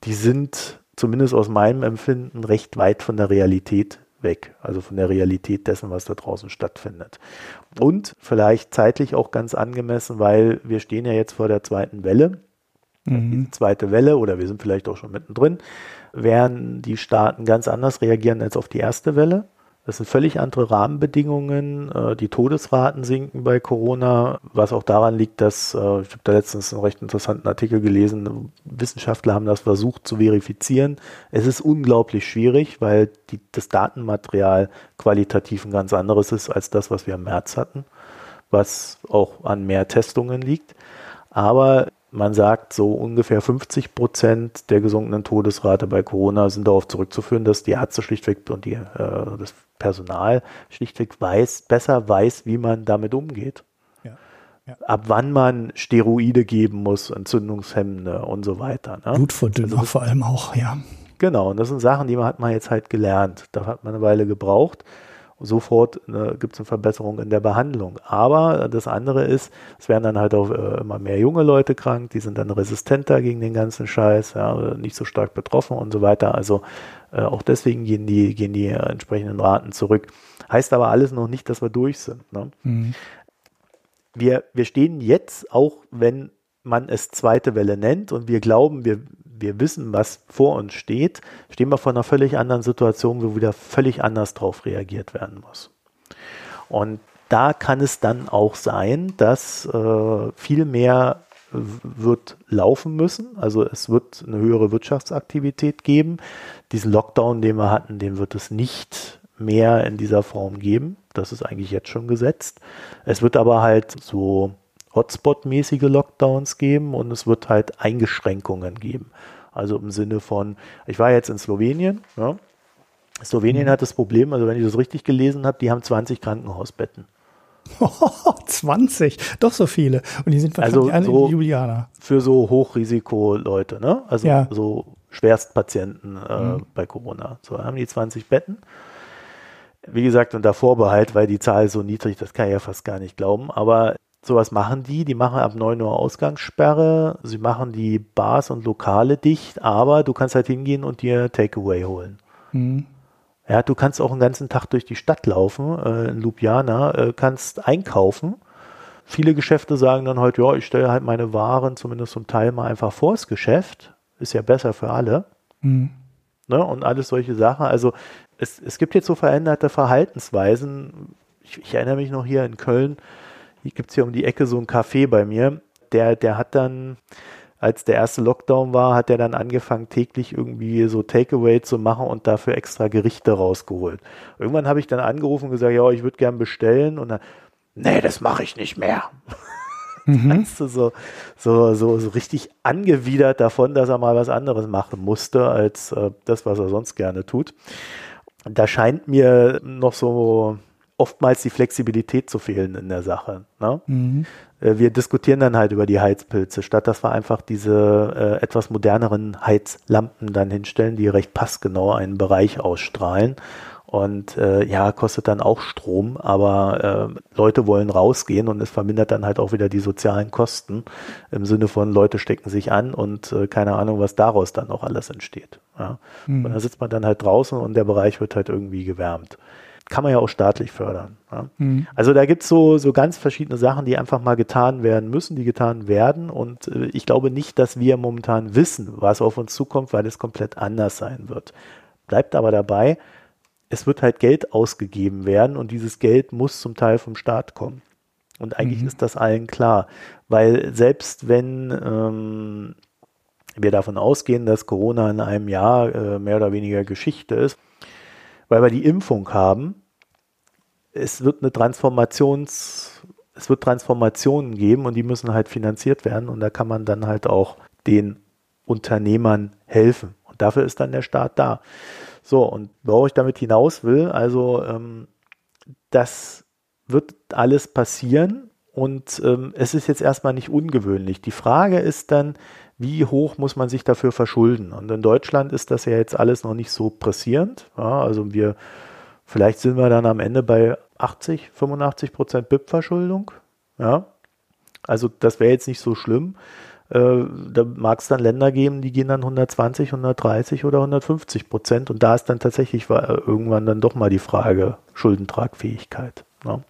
die sind zumindest aus meinem Empfinden recht weit von der Realität weg, also von der Realität dessen, was da draußen stattfindet. Und vielleicht zeitlich auch ganz angemessen, weil wir stehen ja jetzt vor der zweiten Welle. Mhm. Die zweite Welle, oder wir sind vielleicht auch schon mittendrin, werden die Staaten ganz anders reagieren als auf die erste Welle. Das sind völlig andere Rahmenbedingungen. Äh, die Todesraten sinken bei Corona, was auch daran liegt, dass, äh, ich habe da letztens einen recht interessanten Artikel gelesen, Wissenschaftler haben das versucht zu verifizieren. Es ist unglaublich schwierig, weil die, das Datenmaterial qualitativ ein ganz anderes ist als das, was wir im März hatten, was auch an mehr Testungen liegt. Aber man sagt, so ungefähr 50 Prozent der gesunkenen Todesrate bei Corona sind darauf zurückzuführen, dass die Ärzte schlichtweg und die, äh, das Personal schlichtweg weiß, besser weiß, wie man damit umgeht. Ja, ja. Ab wann man Steroide geben muss, Entzündungshemmende und so weiter. Ne? Blutverdünner also vor allem auch, ja. Genau, und das sind Sachen, die man hat man jetzt halt gelernt. Da hat man eine Weile gebraucht sofort ne, gibt es eine Verbesserung in der Behandlung. Aber das andere ist, es werden dann halt auch äh, immer mehr junge Leute krank, die sind dann resistenter gegen den ganzen Scheiß, ja, nicht so stark betroffen und so weiter. Also äh, auch deswegen gehen die, gehen die entsprechenden Raten zurück. Heißt aber alles noch nicht, dass wir durch sind. Ne? Mhm. Wir, wir stehen jetzt, auch wenn man es zweite Welle nennt und wir glauben, wir, wir wissen, was vor uns steht, stehen wir vor einer völlig anderen Situation, wo wieder völlig anders drauf reagiert werden muss. Und da kann es dann auch sein, dass äh, viel mehr wird laufen müssen. Also es wird eine höhere Wirtschaftsaktivität geben. Diesen Lockdown, den wir hatten, den wird es nicht mehr in dieser Form geben. Das ist eigentlich jetzt schon gesetzt. Es wird aber halt so Hotspot-mäßige Lockdowns geben und es wird halt Eingeschränkungen geben. Also im Sinne von, ich war jetzt in Slowenien, ja. Slowenien mhm. hat das Problem, also wenn ich das richtig gelesen habe, die haben 20 Krankenhausbetten. 20, doch so viele. Und die sind wahrscheinlich also alle so in Ljubljana. Für so Hochrisiko-Leute, ne? Also ja. so Schwerstpatienten äh, mhm. bei Corona. So haben die 20 Betten. Wie gesagt, unter Vorbehalt, weil die Zahl so niedrig, das kann ich ja fast gar nicht glauben. Aber sowas machen die. Die machen ab 9 Uhr Ausgangssperre. Sie machen die Bars und Lokale dicht, aber du kannst halt hingehen und dir Takeaway holen. Mhm. Ja, du kannst auch einen ganzen Tag durch die Stadt laufen, äh, in Ljubljana, äh, kannst einkaufen. Viele Geschäfte sagen dann halt, ja, ich stelle halt meine Waren zumindest zum Teil mal einfach vors Geschäft. Ist ja besser für alle. Mhm. Ne? Und alles solche Sachen. Also es, es gibt jetzt so veränderte Verhaltensweisen. Ich, ich erinnere mich noch hier in Köln, gibt es hier um die Ecke so ein Café bei mir. Der, der hat dann, als der erste Lockdown war, hat er dann angefangen, täglich irgendwie so Takeaway zu machen und dafür extra Gerichte rausgeholt. Irgendwann habe ich dann angerufen und gesagt, ja, ich würde gern bestellen. Und dann, nee, das mache ich nicht mehr. Mhm. so, so, so, so richtig angewidert davon, dass er mal was anderes machen musste, als äh, das, was er sonst gerne tut. Da scheint mir noch so oftmals die Flexibilität zu fehlen in der Sache. Ne? Mhm. Äh, wir diskutieren dann halt über die Heizpilze, statt dass wir einfach diese äh, etwas moderneren Heizlampen dann hinstellen, die recht passgenau einen Bereich ausstrahlen. Und äh, ja, kostet dann auch Strom, aber äh, Leute wollen rausgehen und es vermindert dann halt auch wieder die sozialen Kosten im Sinne von Leute stecken sich an und äh, keine Ahnung, was daraus dann auch alles entsteht. Ja. Mhm. Und da sitzt man dann halt draußen und der Bereich wird halt irgendwie gewärmt kann man ja auch staatlich fördern. Ja. Mhm. Also da gibt es so, so ganz verschiedene Sachen, die einfach mal getan werden müssen, die getan werden. Und äh, ich glaube nicht, dass wir momentan wissen, was auf uns zukommt, weil es komplett anders sein wird. Bleibt aber dabei, es wird halt Geld ausgegeben werden und dieses Geld muss zum Teil vom Staat kommen. Und eigentlich mhm. ist das allen klar, weil selbst wenn ähm, wir davon ausgehen, dass Corona in einem Jahr äh, mehr oder weniger Geschichte ist, weil wir die Impfung haben. Es wird eine Transformations, es wird Transformationen geben und die müssen halt finanziert werden und da kann man dann halt auch den Unternehmern helfen. Und dafür ist dann der Staat da. So, und worauf ich damit hinaus will, also ähm, das wird alles passieren und ähm, es ist jetzt erstmal nicht ungewöhnlich. Die Frage ist dann, wie hoch muss man sich dafür verschulden? Und in Deutschland ist das ja jetzt alles noch nicht so pressierend. Ja, also wir, vielleicht sind wir dann am Ende bei 80, 85 Prozent BIP-Verschuldung. Ja, also das wäre jetzt nicht so schlimm. Äh, da mag es dann Länder geben, die gehen dann 120, 130 oder 150 Prozent. Und da ist dann tatsächlich irgendwann dann doch mal die Frage Schuldentragfähigkeit. Ja.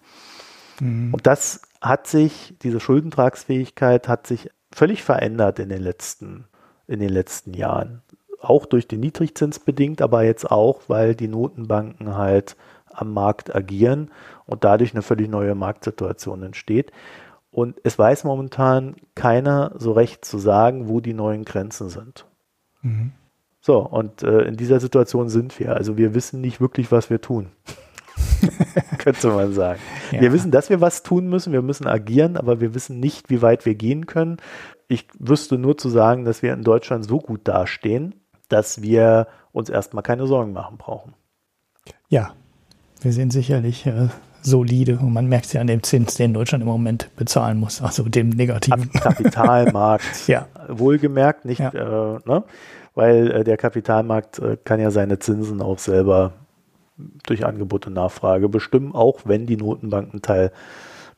Mhm. Und das hat sich, diese Schuldentragsfähigkeit hat sich völlig verändert in den letzten, in den letzten Jahren. Auch durch den Niedrigzins bedingt, aber jetzt auch, weil die Notenbanken halt am Markt agieren und dadurch eine völlig neue Marktsituation entsteht. Und es weiß momentan keiner so recht zu sagen, wo die neuen Grenzen sind. Mhm. So, und äh, in dieser Situation sind wir. Also wir wissen nicht wirklich, was wir tun. Könnte man sagen. Ja. Wir wissen, dass wir was tun müssen, wir müssen agieren, aber wir wissen nicht, wie weit wir gehen können. Ich wüsste nur zu sagen, dass wir in Deutschland so gut dastehen, dass wir uns erstmal keine Sorgen machen brauchen. Ja, wir sind sicherlich äh, solide und man merkt es ja an dem Zins, den Deutschland im Moment bezahlen muss, also dem negativen. Kapitalmarkt. ja. Wohlgemerkt, nicht, ja. äh, ne? weil äh, der Kapitalmarkt äh, kann ja seine Zinsen auch selber durch Angebot und Nachfrage bestimmen, auch wenn die Notenbanken Teil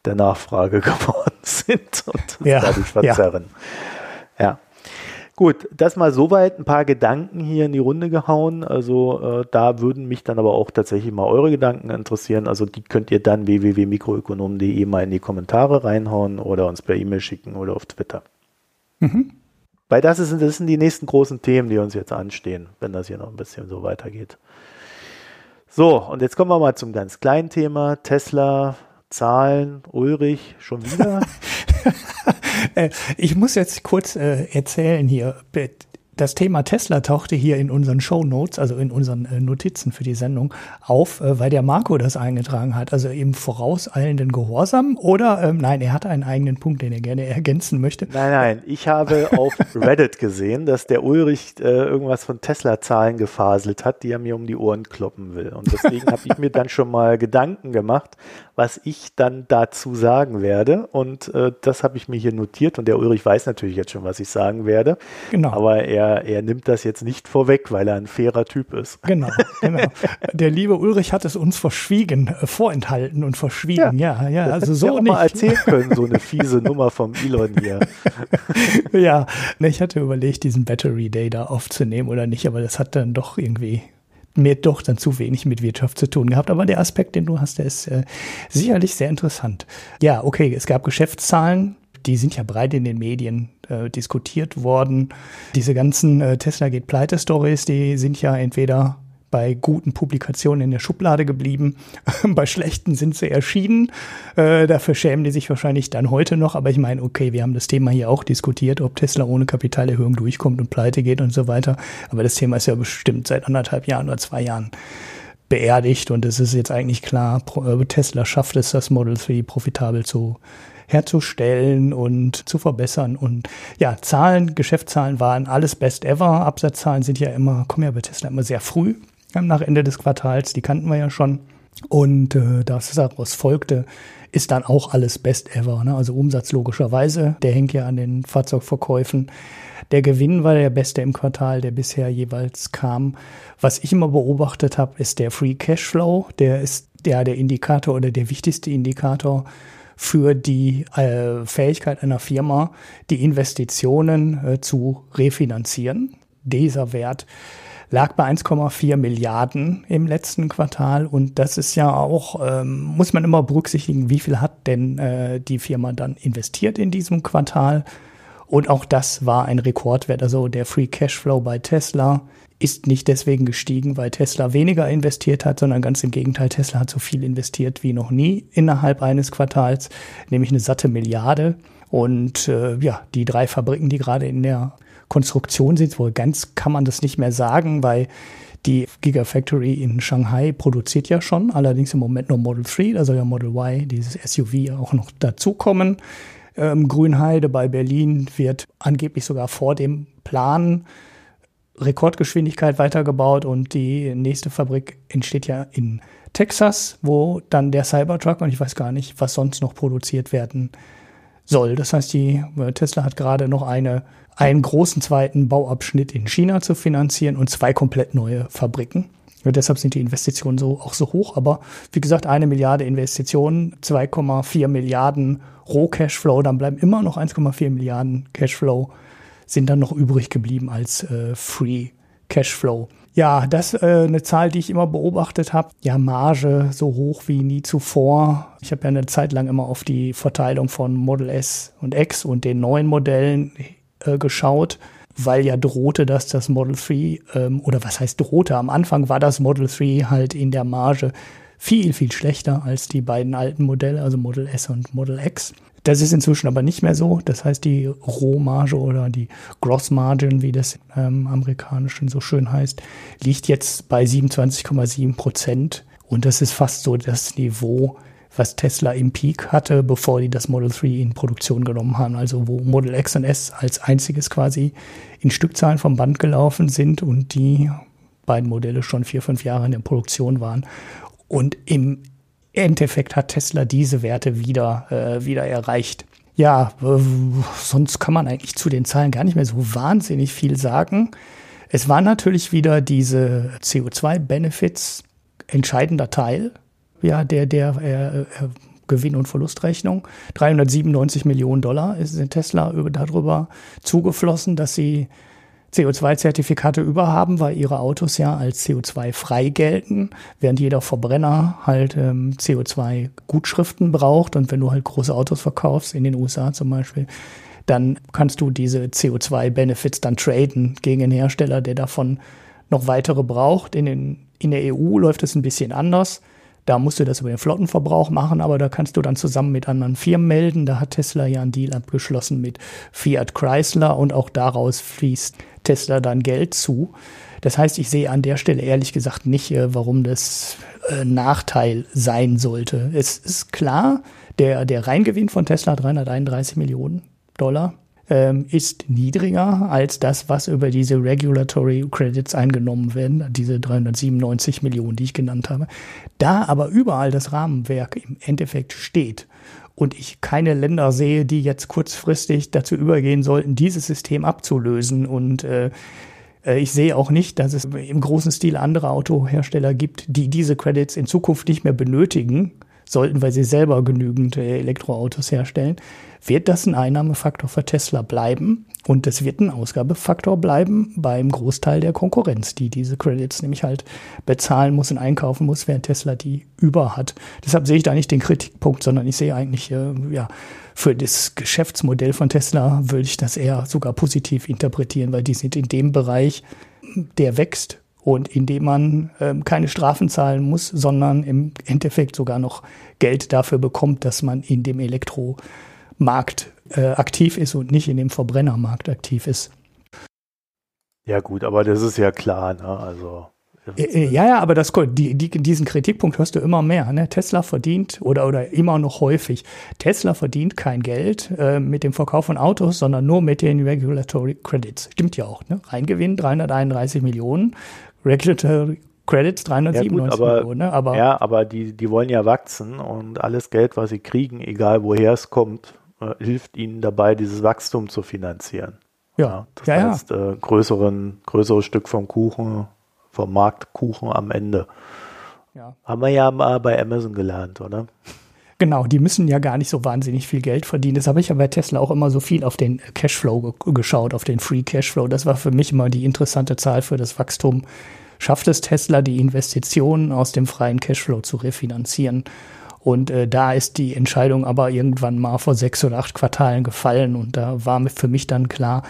der Nachfrage geworden sind und ja, dadurch verzerren. Ja. ja. Gut, das mal soweit ein paar Gedanken hier in die Runde gehauen. Also äh, da würden mich dann aber auch tatsächlich mal eure Gedanken interessieren. Also die könnt ihr dann www.mikroökonom.de mal in die Kommentare reinhauen oder uns per E-Mail schicken oder auf Twitter. Mhm. Weil das, ist, das sind die nächsten großen Themen, die uns jetzt anstehen, wenn das hier noch ein bisschen so weitergeht. So, und jetzt kommen wir mal zum ganz kleinen Thema. Tesla, Zahlen, Ulrich, schon wieder. Äh, ich muss jetzt kurz äh, erzählen hier das Thema Tesla tauchte hier in unseren Show Notes, also in unseren äh, Notizen für die Sendung, auf, äh, weil der Marco das eingetragen hat. Also im vorauseilenden Gehorsam oder ähm, nein, er hat einen eigenen Punkt, den er gerne ergänzen möchte. Nein, nein, ich habe auf Reddit gesehen, dass der Ulrich äh, irgendwas von Tesla-Zahlen gefaselt hat, die er mir um die Ohren kloppen will. Und deswegen habe ich mir dann schon mal Gedanken gemacht, was ich dann dazu sagen werde. Und äh, das habe ich mir hier notiert. Und der Ulrich weiß natürlich jetzt schon, was ich sagen werde. Genau. Aber er er, nimmt das jetzt nicht vorweg, weil er ein fairer Typ ist. Genau, genau. Der liebe Ulrich hat es uns verschwiegen, äh, vorenthalten und verschwiegen. Ja, ja, ja also so auch nicht. mal erzählen können, so eine fiese Nummer vom Elon hier. ja, ne, ich hatte überlegt, diesen Battery Day da aufzunehmen oder nicht, aber das hat dann doch irgendwie mir doch dann zu wenig mit Wirtschaft zu tun gehabt. Aber der Aspekt, den du hast, der ist äh, sicherlich sehr interessant. Ja, okay, es gab Geschäftszahlen, die sind ja breit in den Medien äh, diskutiert worden. Diese ganzen äh, Tesla geht pleite Stories, die sind ja entweder bei guten Publikationen in der Schublade geblieben. bei schlechten sind sie erschienen. Äh, dafür schämen die sich wahrscheinlich dann heute noch. Aber ich meine, okay, wir haben das Thema hier auch diskutiert, ob Tesla ohne Kapitalerhöhung durchkommt und pleite geht und so weiter. Aber das Thema ist ja bestimmt seit anderthalb Jahren oder zwei Jahren beerdigt und es ist jetzt eigentlich klar, äh, Tesla schafft es, das Model 3 profitabel zu herzustellen und zu verbessern. Und ja, Zahlen, Geschäftszahlen waren alles best ever. Absatzzahlen sind ja immer, kommen ja bei Tesla immer sehr früh nach Ende des Quartals, die kannten wir ja schon. Und äh, das daraus folgte, ist dann auch alles best ever. Ne? Also Umsatz logischerweise, der hängt ja an den Fahrzeugverkäufen. Der Gewinn war der beste im Quartal, der bisher jeweils kam. Was ich immer beobachtet habe, ist der Free Cashflow. Der ist ja der Indikator oder der wichtigste Indikator für die äh, Fähigkeit einer Firma, die Investitionen äh, zu refinanzieren. Dieser Wert lag bei 1,4 Milliarden im letzten Quartal und das ist ja auch, ähm, muss man immer berücksichtigen, wie viel hat denn äh, die Firma dann investiert in diesem Quartal. Und auch das war ein Rekordwert. Also der Free Cashflow bei Tesla ist nicht deswegen gestiegen, weil Tesla weniger investiert hat, sondern ganz im Gegenteil, Tesla hat so viel investiert wie noch nie innerhalb eines Quartals, nämlich eine satte Milliarde. Und äh, ja, die drei Fabriken, die gerade in der Konstruktion sind, wohl ganz kann man das nicht mehr sagen, weil die Gigafactory in Shanghai produziert ja schon, allerdings im Moment nur Model 3, da soll ja Model Y, dieses SUV, auch noch dazukommen. Ähm, Grünheide bei Berlin wird angeblich sogar vor dem Plan Rekordgeschwindigkeit weitergebaut und die nächste Fabrik entsteht ja in Texas, wo dann der Cybertruck und ich weiß gar nicht, was sonst noch produziert werden soll. Das heißt, die äh, Tesla hat gerade noch eine, einen großen zweiten Bauabschnitt in China zu finanzieren und zwei komplett neue Fabriken. Ja, deshalb sind die Investitionen so auch so hoch. Aber wie gesagt, eine Milliarde Investitionen, 2,4 Milliarden Roh-Cashflow, dann bleiben immer noch 1,4 Milliarden Cashflow, sind dann noch übrig geblieben als äh, Free Cashflow. Ja, das äh, eine Zahl, die ich immer beobachtet habe. Ja, Marge so hoch wie nie zuvor. Ich habe ja eine Zeit lang immer auf die Verteilung von Model S und X und den neuen Modellen äh, geschaut weil ja drohte, dass das Model 3, ähm, oder was heißt drohte, am Anfang war das Model 3 halt in der Marge viel, viel schlechter als die beiden alten Modelle, also Model S und Model X. Das ist inzwischen aber nicht mehr so. Das heißt, die Rohmarge oder die Gross Margin, wie das im Amerikanischen so schön heißt, liegt jetzt bei 27,7 Prozent. Und das ist fast so das Niveau, was Tesla im Peak hatte, bevor die das Model 3 in Produktion genommen haben. Also wo Model X und S als einziges quasi in Stückzahlen vom Band gelaufen sind und die beiden Modelle schon vier, fünf Jahre in der Produktion waren. Und im Endeffekt hat Tesla diese Werte wieder, äh, wieder erreicht. Ja, sonst kann man eigentlich zu den Zahlen gar nicht mehr so wahnsinnig viel sagen. Es war natürlich wieder diese CO2-Benefits entscheidender Teil ja, der, der äh, äh, Gewinn- und Verlustrechnung. 397 Millionen Dollar ist in Tesla darüber zugeflossen, dass sie CO2-Zertifikate überhaben, weil ihre Autos ja als CO2-frei gelten, während jeder Verbrenner halt ähm, CO2-Gutschriften braucht. Und wenn du halt große Autos verkaufst, in den USA zum Beispiel, dann kannst du diese CO2-Benefits dann traden gegen einen Hersteller, der davon noch weitere braucht. In, den, in der EU läuft es ein bisschen anders. Da musst du das über den Flottenverbrauch machen, aber da kannst du dann zusammen mit anderen Firmen melden. Da hat Tesla ja einen Deal abgeschlossen mit Fiat Chrysler und auch daraus fließt Tesla dann Geld zu. Das heißt, ich sehe an der Stelle ehrlich gesagt nicht, äh, warum das äh, Nachteil sein sollte. Es ist klar, der, der Reingewinn von Tesla 331 Millionen Dollar ähm, ist niedriger als das, was über diese Regulatory Credits eingenommen werden, diese 397 Millionen, die ich genannt habe. Da aber überall das Rahmenwerk im Endeffekt steht und ich keine Länder sehe, die jetzt kurzfristig dazu übergehen sollten, dieses System abzulösen und äh, äh ich sehe auch nicht, dass es im großen Stil andere Autohersteller gibt, die diese Credits in Zukunft nicht mehr benötigen sollten, weil sie selber genügend äh, Elektroautos herstellen wird das ein Einnahmefaktor für Tesla bleiben und es wird ein Ausgabefaktor bleiben beim Großteil der Konkurrenz, die diese Credits nämlich halt bezahlen muss und einkaufen muss, während Tesla die über hat. Deshalb sehe ich da nicht den Kritikpunkt, sondern ich sehe eigentlich, äh, ja, für das Geschäftsmodell von Tesla würde ich das eher sogar positiv interpretieren, weil die sind in dem Bereich, der wächst und indem man ähm, keine Strafen zahlen muss, sondern im Endeffekt sogar noch Geld dafür bekommt, dass man in dem Elektro Markt äh, aktiv ist und nicht in dem Verbrennermarkt aktiv ist. Ja gut, aber das ist ja klar, ne? Also äh, äh, ja, ja, aber das, die, die, diesen Kritikpunkt hörst du immer mehr. Ne? Tesla verdient oder, oder immer noch häufig. Tesla verdient kein Geld äh, mit dem Verkauf von Autos, sondern nur mit den Regulatory Credits. Stimmt ja auch. Ne? Reingewinn 331 Millionen, Regulatory Credits 397 ja, Millionen. Ne? Aber, ja, aber die, die wollen ja wachsen und alles Geld, was sie kriegen, egal woher es kommt, äh, hilft ihnen dabei, dieses Wachstum zu finanzieren. Ja, ja das ja, heißt. Äh, größeren, größeres Stück vom Kuchen, vom Marktkuchen am Ende. Ja. Haben wir ja mal bei Amazon gelernt, oder? Genau, die müssen ja gar nicht so wahnsinnig viel Geld verdienen. Das habe ich ja bei Tesla auch immer so viel auf den Cashflow ge geschaut, auf den Free Cashflow. Das war für mich immer die interessante Zahl für das Wachstum. Schafft es Tesla, die Investitionen aus dem freien Cashflow zu refinanzieren? Und äh, da ist die Entscheidung aber irgendwann mal vor sechs oder acht Quartalen gefallen. Und da war für mich dann klar,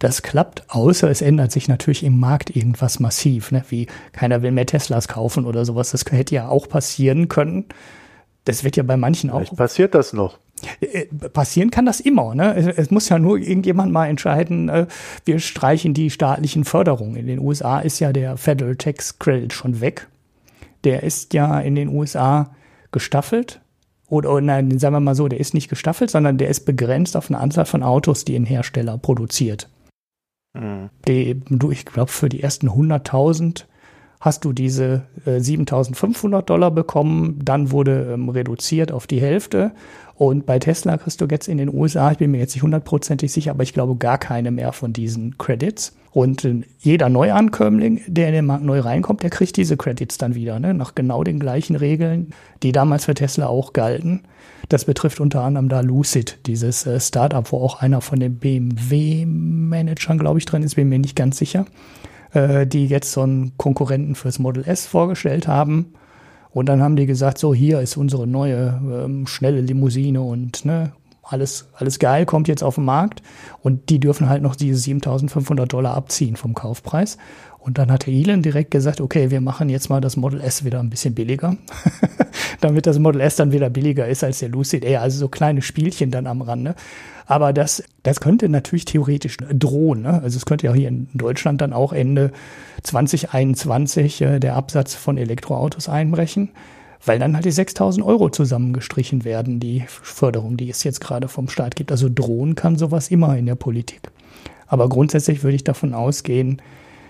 das klappt, außer es ändert sich natürlich im Markt irgendwas massiv, ne? wie keiner will mehr Teslas kaufen oder sowas. Das hätte ja auch passieren können. Das wird ja bei manchen Vielleicht auch. passiert das noch. Äh, passieren kann das immer. Ne? Es, muss ja nur irgendjemand mal entscheiden, äh, wir streichen die staatlichen Förderungen. In den USA ist ja der Federal Tax Credit schon weg. Der ist ja in den USA gestaffelt. Oder, oder nein, sagen wir mal so, der ist nicht gestaffelt, sondern der ist begrenzt auf eine Anzahl von Autos, die ein Hersteller produziert. Mhm. Die, du, ich glaube, für die ersten 100.000 hast du diese äh, 7.500 Dollar bekommen, dann wurde ähm, reduziert auf die Hälfte und bei Tesla kriegst du jetzt in den USA, ich bin mir jetzt nicht hundertprozentig sicher, aber ich glaube gar keine mehr von diesen Credits. Und äh, jeder Neuankömmling, der in den Markt neu reinkommt, der kriegt diese Credits dann wieder, ne? nach genau den gleichen Regeln, die damals für Tesla auch galten. Das betrifft unter anderem da Lucid, dieses äh, Startup, wo auch einer von den BMW-Managern, glaube ich, drin ist, bin mir nicht ganz sicher, äh, die jetzt so einen Konkurrenten fürs Model S vorgestellt haben und dann haben die gesagt, so hier ist unsere neue ähm, schnelle Limousine und ne, alles, alles geil, kommt jetzt auf den Markt. Und die dürfen halt noch diese 7500 Dollar abziehen vom Kaufpreis. Und dann hat Elon direkt gesagt, okay, wir machen jetzt mal das Model S wieder ein bisschen billiger, damit das Model S dann wieder billiger ist als der Lucid Air. Also so kleine Spielchen dann am Rande. Aber das, das könnte natürlich theoretisch drohen. Ne? Also es könnte ja hier in Deutschland dann auch Ende 2021 äh, der Absatz von Elektroautos einbrechen, weil dann halt die 6000 Euro zusammengestrichen werden, die Förderung, die es jetzt gerade vom Staat gibt. Also drohen kann sowas immer in der Politik. Aber grundsätzlich würde ich davon ausgehen,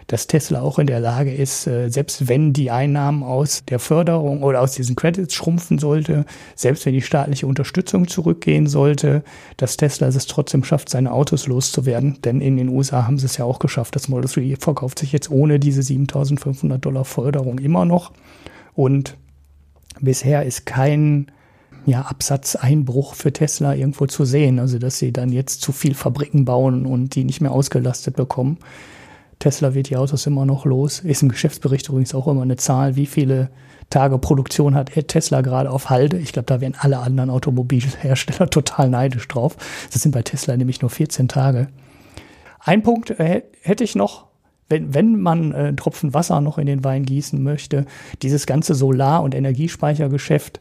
dass Tesla auch in der Lage ist, äh, selbst wenn die Einnahmen aus der Förderung oder aus diesen Credits schrumpfen sollte, selbst wenn die staatliche Unterstützung zurückgehen sollte, dass Tesla es trotzdem schafft, seine Autos loszuwerden. Denn in den USA haben sie es ja auch geschafft. Das Model 3 verkauft sich jetzt ohne diese 7500 Dollar Förderung immer noch. Und bisher ist kein ja, Absatzeinbruch für Tesla irgendwo zu sehen. Also, dass sie dann jetzt zu viel Fabriken bauen und die nicht mehr ausgelastet bekommen. Tesla wird die Autos immer noch los. Ist im Geschäftsbericht übrigens auch immer eine Zahl, wie viele Tage Produktion hat Tesla gerade auf Halde. Ich glaube, da wären alle anderen Automobilhersteller total neidisch drauf. Das sind bei Tesla nämlich nur 14 Tage. Ein Punkt äh, hätte ich noch, wenn, wenn man äh, einen Tropfen Wasser noch in den Wein gießen möchte, dieses ganze Solar- und Energiespeichergeschäft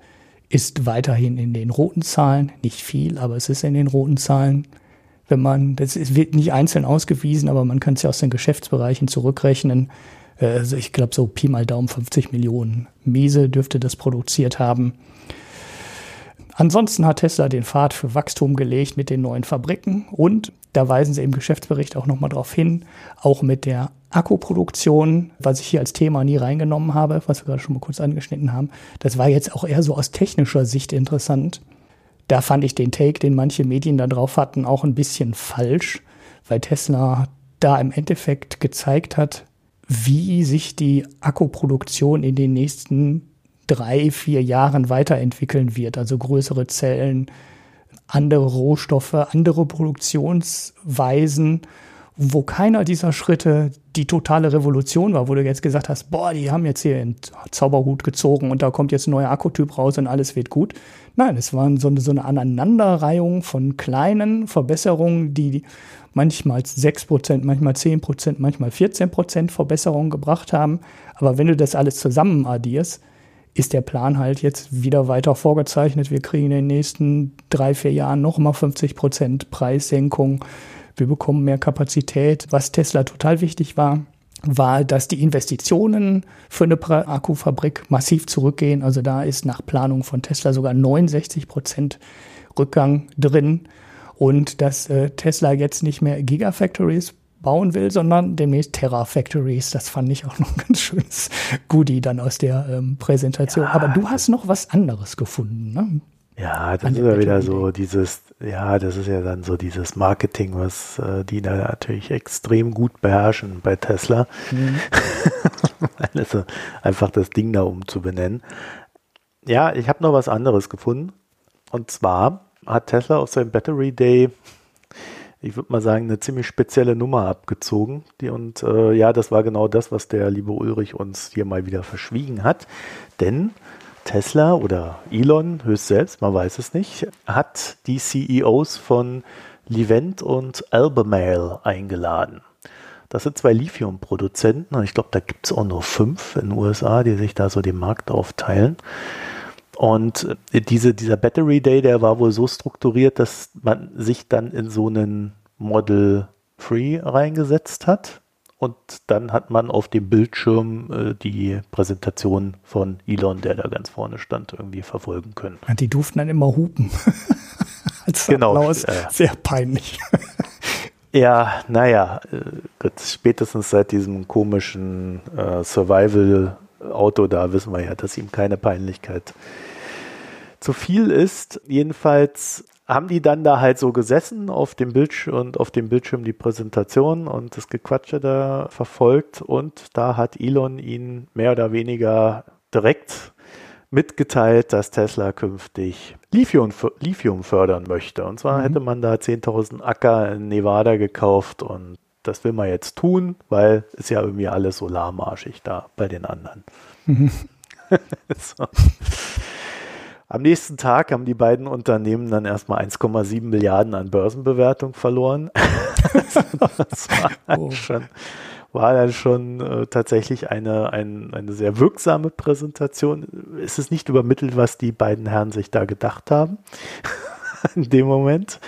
ist weiterhin in den roten Zahlen. Nicht viel, aber es ist in den roten Zahlen wenn man, das wird nicht einzeln ausgewiesen, aber man kann es ja aus den Geschäftsbereichen zurückrechnen. Äh, also ich glaube so Pi mal Daumen 50 Millionen Miese dürfte das produziert haben. Ansonsten hat Tesla den Pfad für Wachstum gelegt mit den neuen Fabriken und da weisen sie im Geschäftsbericht auch nochmal darauf hin, auch mit der Akkuproduktion, was ich hier als Thema nie reingenommen habe, was wir gerade schon mal kurz angeschnitten haben. Das war jetzt auch eher so aus technischer Sicht interessant da fand ich den Take, den manche Medien da drauf hatten, auch ein bisschen falsch, weil Tesla da im Endeffekt gezeigt hat, wie sich die Akkuproduktion in den nächsten drei, vier Jahren weiterentwickeln wird. Also größere Zellen, andere Rohstoffe, andere Produktionsweisen wo keiner dieser Schritte die totale Revolution war, wo du jetzt gesagt hast, boah, die haben jetzt hier einen Zauberhut gezogen und da kommt jetzt ein neuer Akkutyp raus und alles wird gut. Nein, es waren so eine, so eine Aneinanderreihung von kleinen Verbesserungen, die manchmal 6%, manchmal 10%, manchmal 14% Verbesserungen gebracht haben. Aber wenn du das alles zusammen addierst, ist der Plan halt jetzt wieder weiter vorgezeichnet. Wir kriegen in den nächsten drei, vier Jahren nochmal 50% Preissenkung wir bekommen mehr Kapazität. Was Tesla total wichtig war, war, dass die Investitionen für eine Akkufabrik massiv zurückgehen. Also da ist nach Planung von Tesla sogar 69 Prozent Rückgang drin. Und dass äh, Tesla jetzt nicht mehr Gigafactories bauen will, sondern demnächst Terra-Factories. Das fand ich auch noch ein ganz schönes Goodie dann aus der ähm, Präsentation. Ja, Aber du hast noch was anderes gefunden, ne? Ja, das ist ja wieder so dieses, ja, das ist ja dann so dieses Marketing, was äh, die da natürlich extrem gut beherrschen bei Tesla. Mhm. also einfach das Ding da umzubenennen. Ja, ich habe noch was anderes gefunden. Und zwar hat Tesla auf seinem Battery Day, ich würde mal sagen, eine ziemlich spezielle Nummer abgezogen. Die, und äh, ja, das war genau das, was der liebe Ulrich uns hier mal wieder verschwiegen hat. Denn Tesla oder Elon höchst selbst, man weiß es nicht, hat die CEOs von Livent und Albemarle eingeladen. Das sind zwei Lithium-Produzenten und ich glaube, da gibt es auch nur fünf in den USA, die sich da so den Markt aufteilen. Und diese, dieser Battery Day, der war wohl so strukturiert, dass man sich dann in so einen Model 3 reingesetzt hat und dann hat man auf dem Bildschirm äh, die Präsentation von Elon, der da ganz vorne stand, irgendwie verfolgen können. Die durften dann immer hupen. Als genau, Applaus. Äh, Sehr peinlich. Ja, naja, äh, spätestens seit diesem komischen äh, Survival-Auto da wissen wir ja, dass ihm keine Peinlichkeit zu viel ist. Jedenfalls haben die dann da halt so gesessen auf dem Bildschirm und auf dem Bildschirm die Präsentation und das Gequatsche da verfolgt und da hat Elon ihn mehr oder weniger direkt mitgeteilt, dass Tesla künftig Lithium, Lithium fördern möchte. Und zwar mhm. hätte man da 10.000 Acker in Nevada gekauft und das will man jetzt tun, weil ist ja irgendwie alles solarmarschig da bei den anderen. Mhm. so. Am nächsten Tag haben die beiden Unternehmen dann erstmal 1,7 Milliarden an Börsenbewertung verloren. das war oh. schon war dann schon äh, tatsächlich eine, ein, eine sehr wirksame Präsentation. Es ist nicht übermittelt, was die beiden Herren sich da gedacht haben in dem Moment.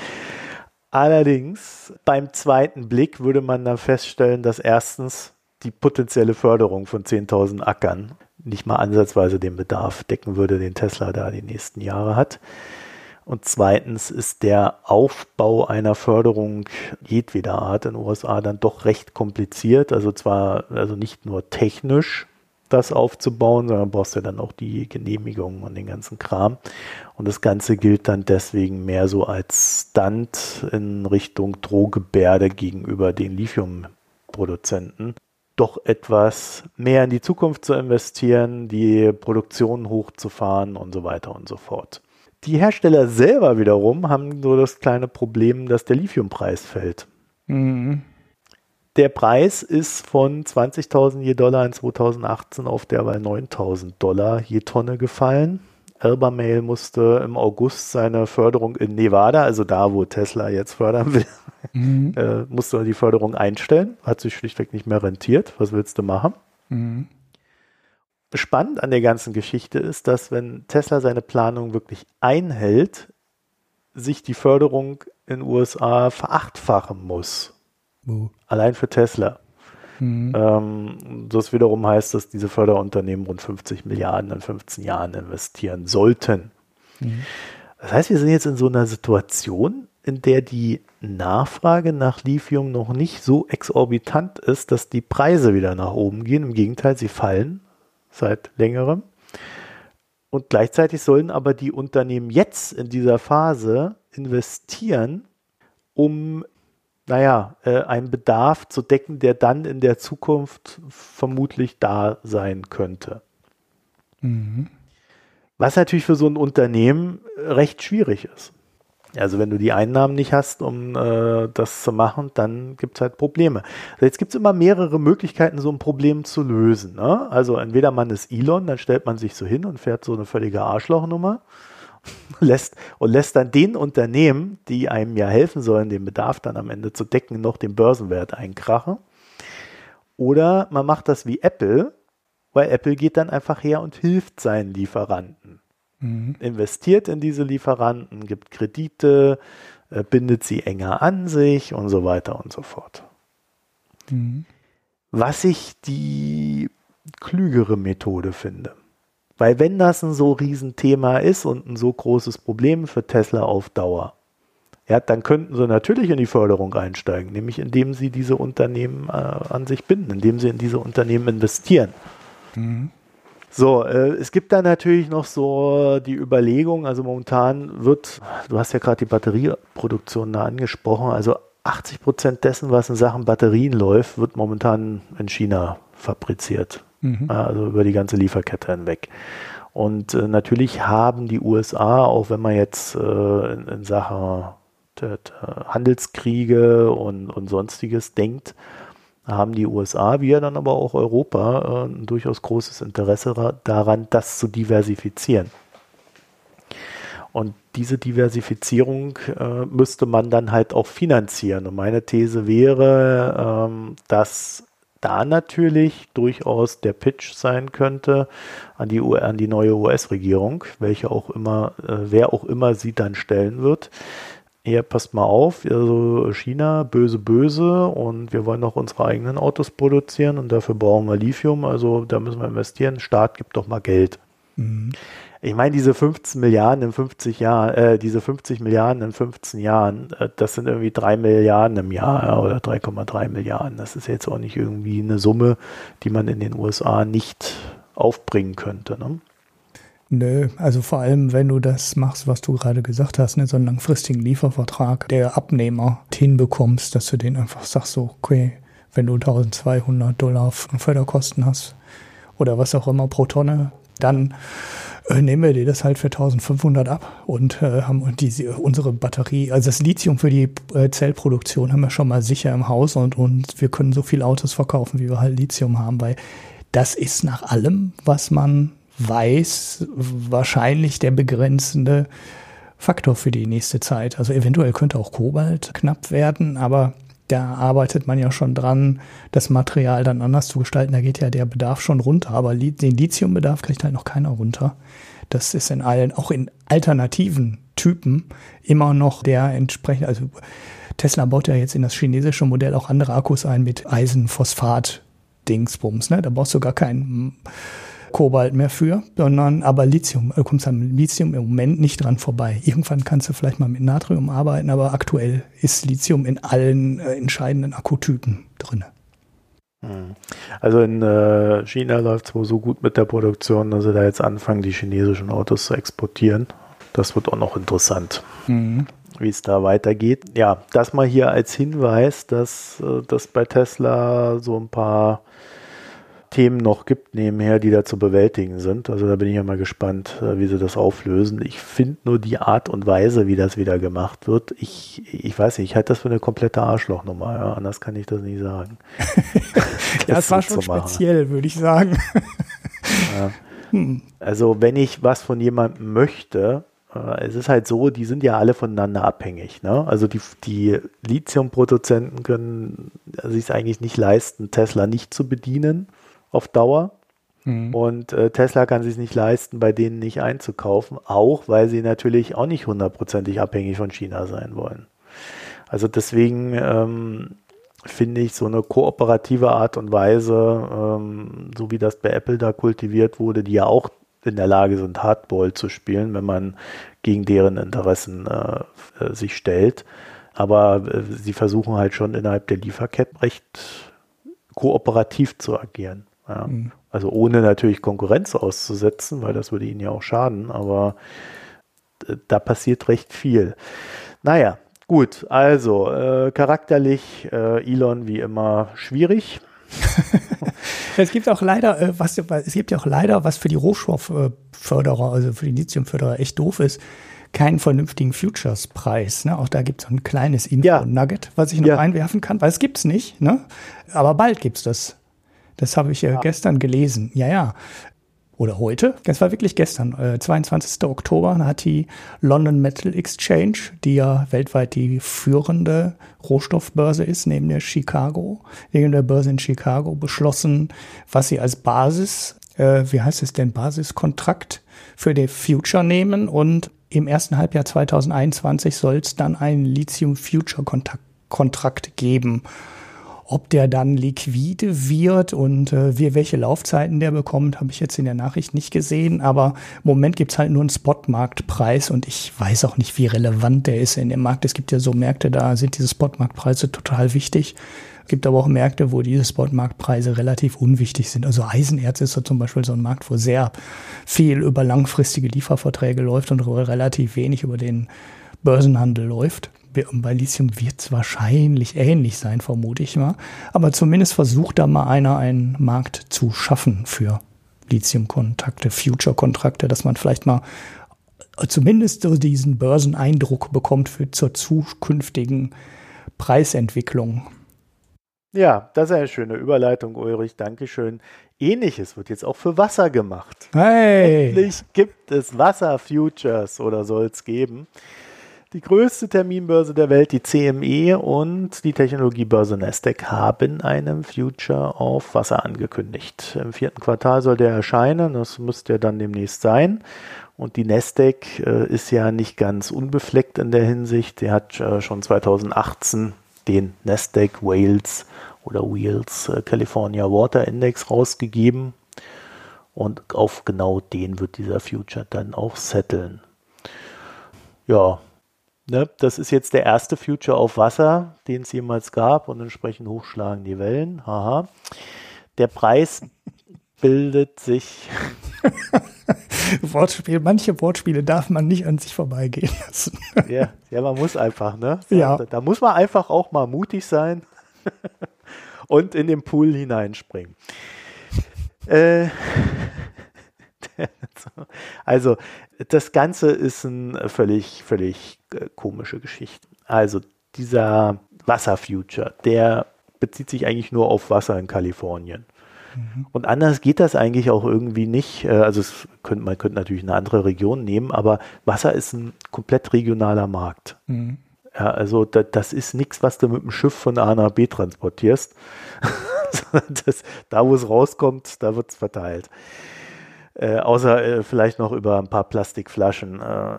Allerdings beim zweiten Blick würde man dann feststellen, dass erstens die potenzielle Förderung von 10.000 Ackern nicht mal ansatzweise den Bedarf decken würde, den Tesla da die nächsten Jahre hat. Und zweitens ist der Aufbau einer Förderung jedweder Art in den USA dann doch recht kompliziert. Also zwar, also nicht nur technisch das aufzubauen, sondern brauchst du dann auch die Genehmigungen und den ganzen Kram. Und das Ganze gilt dann deswegen mehr so als Stunt in Richtung Drohgebärde gegenüber den Lithiumproduzenten doch etwas mehr in die Zukunft zu investieren, die Produktion hochzufahren und so weiter und so fort. Die Hersteller selber wiederum haben so das kleine Problem, dass der Lithiumpreis fällt. Mhm. Der Preis ist von 20.000 je Dollar in 2018 auf derweil 9.000 Dollar je Tonne gefallen. Albemarle musste im August seine Förderung in Nevada, also da, wo Tesla jetzt fördern will, mhm. äh, musste die Förderung einstellen. Hat sich schlichtweg nicht mehr rentiert. Was willst du machen? Mhm spannend an der ganzen Geschichte ist, dass wenn Tesla seine Planung wirklich einhält, sich die Förderung in den USA verachtfachen muss. Oh. Allein für Tesla. Mhm. Ähm, das wiederum heißt, dass diese Förderunternehmen rund 50 Milliarden in 15 Jahren investieren sollten. Mhm. Das heißt, wir sind jetzt in so einer Situation, in der die Nachfrage nach Lithium noch nicht so exorbitant ist, dass die Preise wieder nach oben gehen. Im Gegenteil, sie fallen seit längerem. Und gleichzeitig sollen aber die Unternehmen jetzt in dieser Phase investieren, um, naja, äh, einen Bedarf zu decken, der dann in der Zukunft vermutlich da sein könnte. Mhm. Was natürlich für so ein Unternehmen recht schwierig ist. Also wenn du die Einnahmen nicht hast, um äh, das zu machen, dann gibt es halt Probleme. Also jetzt gibt es immer mehrere Möglichkeiten, so ein Problem zu lösen. Ne? Also entweder man ist Elon, dann stellt man sich so hin und fährt so eine völlige Arschlochnummer lässt, und lässt dann den Unternehmen, die einem ja helfen sollen, den Bedarf dann am Ende zu decken, noch den Börsenwert einkrachen. Oder man macht das wie Apple, weil Apple geht dann einfach her und hilft seinen Lieferanten mhm. investiert in diese Lieferanten, gibt Kredite, äh, bindet sie enger an sich und so weiter und so fort. Mhm. Was ich die klügere Methode finde. Weil wenn das ein so Riesenthema ist und ein so großes Problem für Tesla auf Dauer, ja, dann könnten sie natürlich in die Förderung einsteigen, nämlich indem sie diese Unternehmen äh, an sich binden, indem sie in diese Unternehmen investieren. Mhm. So, äh, es gibt da natürlich noch so die Überlegung, also momentan wird, du hast ja gerade die Batterieproduktion da angesprochen, also 80 Prozent dessen, was in Sachen Batterien läuft, wird momentan in China fabriziert. Mhm. Also über die ganze Lieferkette hinweg. Und äh, natürlich haben die USA, auch wenn man jetzt äh, in, in Sachen Handelskriege und, und sonstiges denkt, haben die USA, ja dann aber auch Europa, äh, ein durchaus großes Interesse daran, das zu diversifizieren. Und diese Diversifizierung äh, müsste man dann halt auch finanzieren. Und meine These wäre, ähm, dass da natürlich durchaus der Pitch sein könnte an die, an die neue US-Regierung, welche auch immer, äh, wer auch immer sie dann stellen wird, ja, passt mal auf, also China, böse, böse und wir wollen auch unsere eigenen Autos produzieren und dafür brauchen wir Lithium, also da müssen wir investieren. Staat gibt doch mal Geld. Mhm. Ich meine, diese 15 Milliarden in 50 Jahren, äh, diese 50 Milliarden in 15 Jahren, äh, das sind irgendwie 3 Milliarden im Jahr ja, oder 3,3 Milliarden. Das ist jetzt auch nicht irgendwie eine Summe, die man in den USA nicht aufbringen könnte. Ne? Nö, also vor allem, wenn du das machst, was du gerade gesagt hast, ne, so einen langfristigen Liefervertrag der Abnehmer hinbekommst, dass du den einfach sagst, so, okay, wenn du 1200 Dollar Förderkosten hast oder was auch immer pro Tonne, dann äh, nehmen wir dir das halt für 1500 ab und äh, haben die, unsere Batterie, also das Lithium für die äh, Zellproduktion haben wir schon mal sicher im Haus und, und wir können so viele Autos verkaufen, wie wir halt Lithium haben, weil das ist nach allem, was man weiß, wahrscheinlich der begrenzende Faktor für die nächste Zeit. Also eventuell könnte auch Kobalt knapp werden, aber da arbeitet man ja schon dran, das Material dann anders zu gestalten. Da geht ja der Bedarf schon runter, aber den Lithiumbedarf kriegt halt noch keiner runter. Das ist in allen, auch in alternativen Typen immer noch der entsprechende, also Tesla baut ja jetzt in das chinesische Modell auch andere Akkus ein mit Eisenphosphat Dingsbums, ne? Da brauchst du gar keinen Kobalt mehr für, sondern aber Lithium, du kommst am Lithium im Moment nicht dran vorbei. Irgendwann kannst du vielleicht mal mit Natrium arbeiten, aber aktuell ist Lithium in allen äh, entscheidenden Akkutypen drin. Hm. Also in äh, China läuft es wohl so gut mit der Produktion, dass sie da jetzt anfangen, die chinesischen Autos zu exportieren. Das wird auch noch interessant, mhm. wie es da weitergeht. Ja, das mal hier als Hinweis, dass äh, das bei Tesla so ein paar Themen noch gibt nebenher, die da zu bewältigen sind. Also da bin ich ja mal gespannt, äh, wie sie das auflösen. Ich finde nur die Art und Weise, wie das wieder gemacht wird. Ich, ich weiß nicht, ich halte das für eine komplette Arschlochnummer. Ja, anders kann ich das nicht sagen. das, ja, war schon speziell, würde ich sagen. ja. hm. Also wenn ich was von jemandem möchte, äh, es ist halt so, die sind ja alle voneinander abhängig. Ne? Also die, die Lithium-Produzenten können sich eigentlich nicht leisten, Tesla nicht zu bedienen auf Dauer. Mhm. Und äh, Tesla kann sich nicht leisten, bei denen nicht einzukaufen, auch weil sie natürlich auch nicht hundertprozentig abhängig von China sein wollen. Also deswegen ähm, finde ich so eine kooperative Art und Weise, ähm, so wie das bei Apple da kultiviert wurde, die ja auch in der Lage sind, Hardball zu spielen, wenn man gegen deren Interessen äh, äh sich stellt. Aber äh, sie versuchen halt schon innerhalb der Lieferketten recht kooperativ zu agieren. Ja. Mhm. Also ohne natürlich Konkurrenz auszusetzen, weil das würde ihnen ja auch schaden, aber äh, da passiert recht viel. Naja, gut, also äh, charakterlich äh, Elon wie immer schwierig. es gibt auch leider, äh, was, es gibt ja auch leider, was für die Rohstoffförderer, also für die Lithiumförderer echt doof ist, keinen vernünftigen Futures-Preis. Ne? Auch da gibt es ein kleines Info-Nugget, was ich noch ja. einwerfen kann, weil es gibt es nicht, ne? aber bald gibt es das. Das habe ich äh, ja. gestern gelesen. Ja, ja. Oder heute. Das war wirklich gestern. Äh, 22. Oktober hat die London Metal Exchange, die ja weltweit die führende Rohstoffbörse ist, neben der Chicago, neben der Börse in Chicago, beschlossen, was sie als Basis, äh, wie heißt es denn, Basiskontrakt für den Future nehmen und im ersten Halbjahr 2021 soll es dann einen Lithium Future Kontrakt geben ob der dann liquide wird und äh, wir, welche Laufzeiten der bekommt, habe ich jetzt in der Nachricht nicht gesehen. Aber im Moment gibt's halt nur einen Spotmarktpreis und ich weiß auch nicht, wie relevant der ist in dem Markt. Es gibt ja so Märkte, da sind diese Spotmarktpreise total wichtig. Es gibt aber auch Märkte, wo diese Spotmarktpreise relativ unwichtig sind. Also Eisenerz ist so zum Beispiel so ein Markt, wo sehr viel über langfristige Lieferverträge läuft und relativ wenig über den Börsenhandel läuft. Bei Lithium wird es wahrscheinlich ähnlich sein, vermute ich mal. Aber zumindest versucht da mal einer einen Markt zu schaffen für Lithium-Kontakte, Future-Kontrakte, dass man vielleicht mal zumindest so diesen Börseneindruck bekommt für zur zukünftigen Preisentwicklung. Ja, das ist eine schöne Überleitung, Ulrich. Dankeschön. Ähnliches wird jetzt auch für Wasser gemacht. Hey. Endlich gibt es Wasser-Futures oder soll es geben. Die größte Terminbörse der Welt, die CME und die Technologiebörse Nasdaq haben einen Future auf Wasser angekündigt. Im vierten Quartal soll der erscheinen, das müsste ja dann demnächst sein. Und die Nasdaq äh, ist ja nicht ganz unbefleckt in der Hinsicht. Der hat äh, schon 2018 den Nasdaq Wales oder Wheels äh, California Water Index rausgegeben. Und auf genau den wird dieser Future dann auch setteln. Ja, ne, das ist jetzt der erste Future auf Wasser, den es jemals gab und entsprechend hochschlagen die Wellen. Haha. Der Preis bildet sich. Wortspiel, manche Wortspiele darf man nicht an sich vorbeigehen lassen. ja, ja, man muss einfach, ne? Ja. Da, da muss man einfach auch mal mutig sein und in den Pool hineinspringen. Äh, also, das Ganze ist eine völlig, völlig äh, komische Geschichte. Also, dieser Wasserfuture, der bezieht sich eigentlich nur auf Wasser in Kalifornien. Mhm. Und anders geht das eigentlich auch irgendwie nicht. Äh, also es könnte, man könnte natürlich eine andere Region nehmen, aber Wasser ist ein komplett regionaler Markt. Mhm. Ja, also da, das ist nichts, was du mit dem Schiff von A nach B transportierst. das, da, wo es rauskommt, da wird es verteilt. Äh, außer äh, vielleicht noch über ein paar Plastikflaschen äh,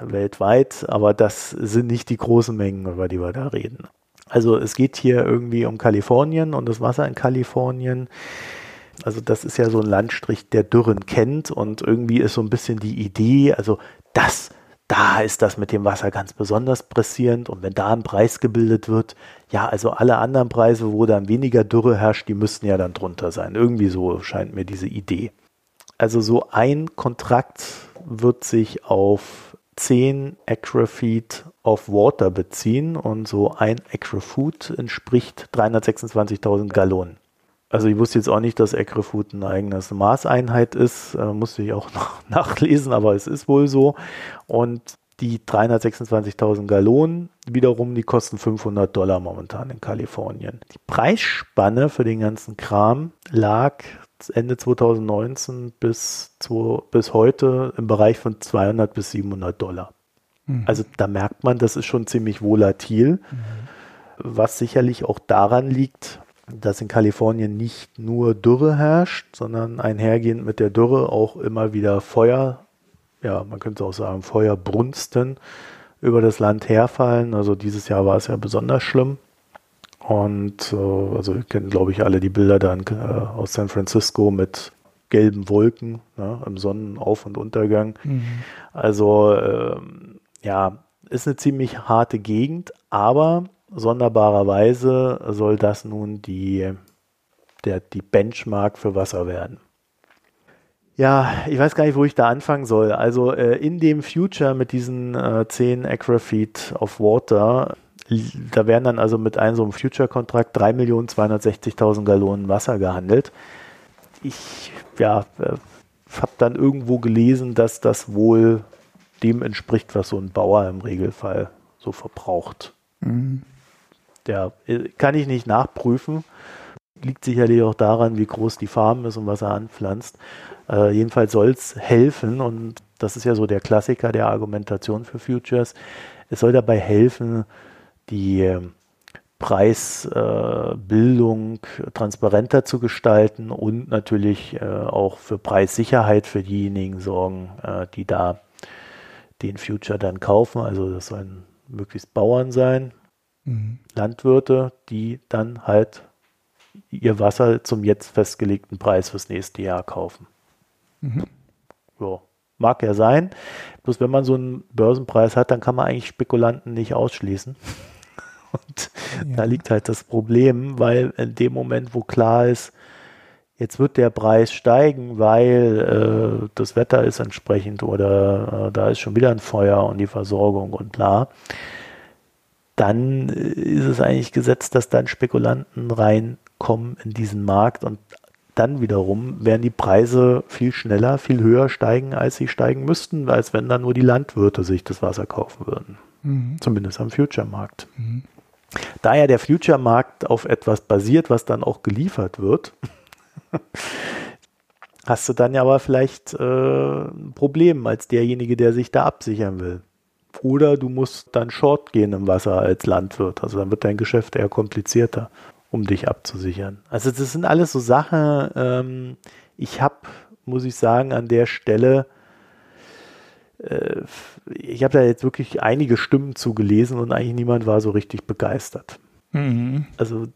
weltweit, aber das sind nicht die großen Mengen, über die wir da reden. Also es geht hier irgendwie um Kalifornien und das Wasser in Kalifornien. Also das ist ja so ein Landstrich, der Dürren kennt und irgendwie ist so ein bisschen die Idee, also das, da ist das mit dem Wasser ganz besonders pressierend und wenn da ein Preis gebildet wird, ja, also alle anderen Preise, wo dann weniger Dürre herrscht, die müssten ja dann drunter sein. Irgendwie so scheint mir diese Idee. Also so ein Kontrakt wird sich auf 10 Acre-Feet of Water beziehen und so ein Acre-Foot entspricht 326.000 Gallonen. Also ich wusste jetzt auch nicht, dass Acre-Foot eine eigene Maßeinheit ist, äh, musste ich auch noch nachlesen, aber es ist wohl so. Und die 326.000 Gallonen wiederum, die kosten 500 Dollar momentan in Kalifornien. Die Preisspanne für den ganzen Kram lag Ende 2019 bis, zu, bis heute im Bereich von 200 bis 700 Dollar. Mhm. Also da merkt man, das ist schon ziemlich volatil, mhm. was sicherlich auch daran liegt, dass in Kalifornien nicht nur Dürre herrscht, sondern einhergehend mit der Dürre auch immer wieder Feuer, ja, man könnte auch sagen Feuerbrunsten über das Land herfallen. Also dieses Jahr war es ja besonders schlimm. Und äh, also wir kennen, glaube ich, alle die Bilder dann äh, aus San Francisco mit gelben Wolken ne, im Sonnenauf- und Untergang. Mhm. Also äh, ja, ist eine ziemlich harte Gegend, aber sonderbarerweise soll das nun die, der, die Benchmark für Wasser werden. Ja, ich weiß gar nicht, wo ich da anfangen soll. Also äh, in dem Future mit diesen äh, 10 Acre-Feet of Water da werden dann also mit einem so einem Future-Kontrakt 3.260.000 Gallonen Wasser gehandelt. Ich ja, äh, habe dann irgendwo gelesen, dass das wohl dem entspricht, was so ein Bauer im Regelfall so verbraucht. Mhm. Der äh, kann ich nicht nachprüfen. Liegt sicherlich auch daran, wie groß die Farm ist und was er anpflanzt. Äh, jedenfalls soll es helfen und das ist ja so der Klassiker der Argumentation für Futures. Es soll dabei helfen, die ähm, Preisbildung äh, transparenter zu gestalten und natürlich äh, auch für Preissicherheit für diejenigen sorgen, äh, die da den Future dann kaufen. Also das sollen möglichst Bauern sein, mhm. Landwirte, die dann halt ihr Wasser zum jetzt festgelegten Preis fürs nächste Jahr kaufen. Mhm. Ja, mag ja sein. Bloß wenn man so einen Börsenpreis hat, dann kann man eigentlich Spekulanten nicht ausschließen. Und ja. da liegt halt das Problem, weil in dem Moment, wo klar ist, jetzt wird der Preis steigen, weil äh, das Wetter ist entsprechend oder äh, da ist schon wieder ein Feuer und die Versorgung und bla, dann ist es eigentlich gesetzt, dass dann Spekulanten reinkommen in diesen Markt und dann wiederum werden die Preise viel schneller, viel höher steigen, als sie steigen müssten, als wenn dann nur die Landwirte sich das Wasser kaufen würden. Mhm. Zumindest am Future-Markt. Mhm. Da ja der Future-Markt auf etwas basiert, was dann auch geliefert wird, hast du dann ja aber vielleicht äh, ein Problem als derjenige, der sich da absichern will. Oder du musst dann short gehen im Wasser als Landwirt. Also dann wird dein Geschäft eher komplizierter, um dich abzusichern. Also das sind alles so Sachen, ähm, ich habe, muss ich sagen, an der Stelle äh, ich habe da jetzt wirklich einige Stimmen zugelesen und eigentlich niemand war so richtig begeistert. Mhm. Also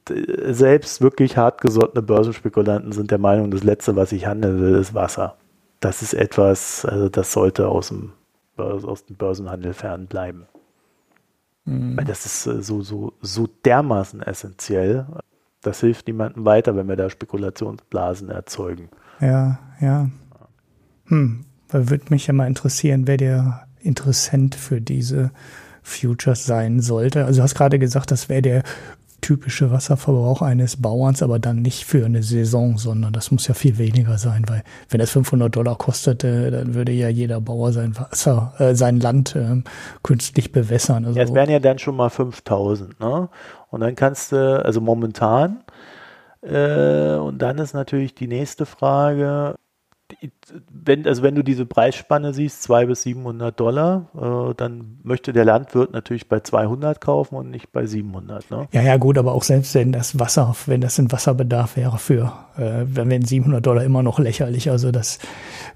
selbst wirklich hartgesottene Börsenspekulanten sind der Meinung, das Letzte, was ich handeln will, ist Wasser. Das ist etwas, also das sollte aus dem, aus dem Börsenhandel fernbleiben. Mhm. Weil das ist äh, so, so, so dermaßen essentiell. Das hilft niemandem weiter, wenn wir da Spekulationsblasen erzeugen. Ja, ja. Hm, würde mich ja mal interessieren, wer der Interessent für diese Futures sein sollte. Also du hast gerade gesagt, das wäre der typische Wasserverbrauch eines Bauerns, aber dann nicht für eine Saison, sondern das muss ja viel weniger sein, weil wenn es 500 Dollar kostete, dann würde ja jeder Bauer sein Wasser, äh, sein Land äh, künstlich bewässern. Also ja, es wären ja dann schon mal 5000, ne? Und dann kannst du, also momentan, äh, und dann ist natürlich die nächste Frage, wenn, also wenn du diese Preisspanne siehst, 200 bis 700 Dollar, äh, dann möchte der Landwirt natürlich bei 200 kaufen und nicht bei 700. Ne? Ja, ja, gut, aber auch selbst wenn das Wasser, wenn das ein Wasserbedarf wäre für, äh, dann wären 700 Dollar immer noch lächerlich. Also das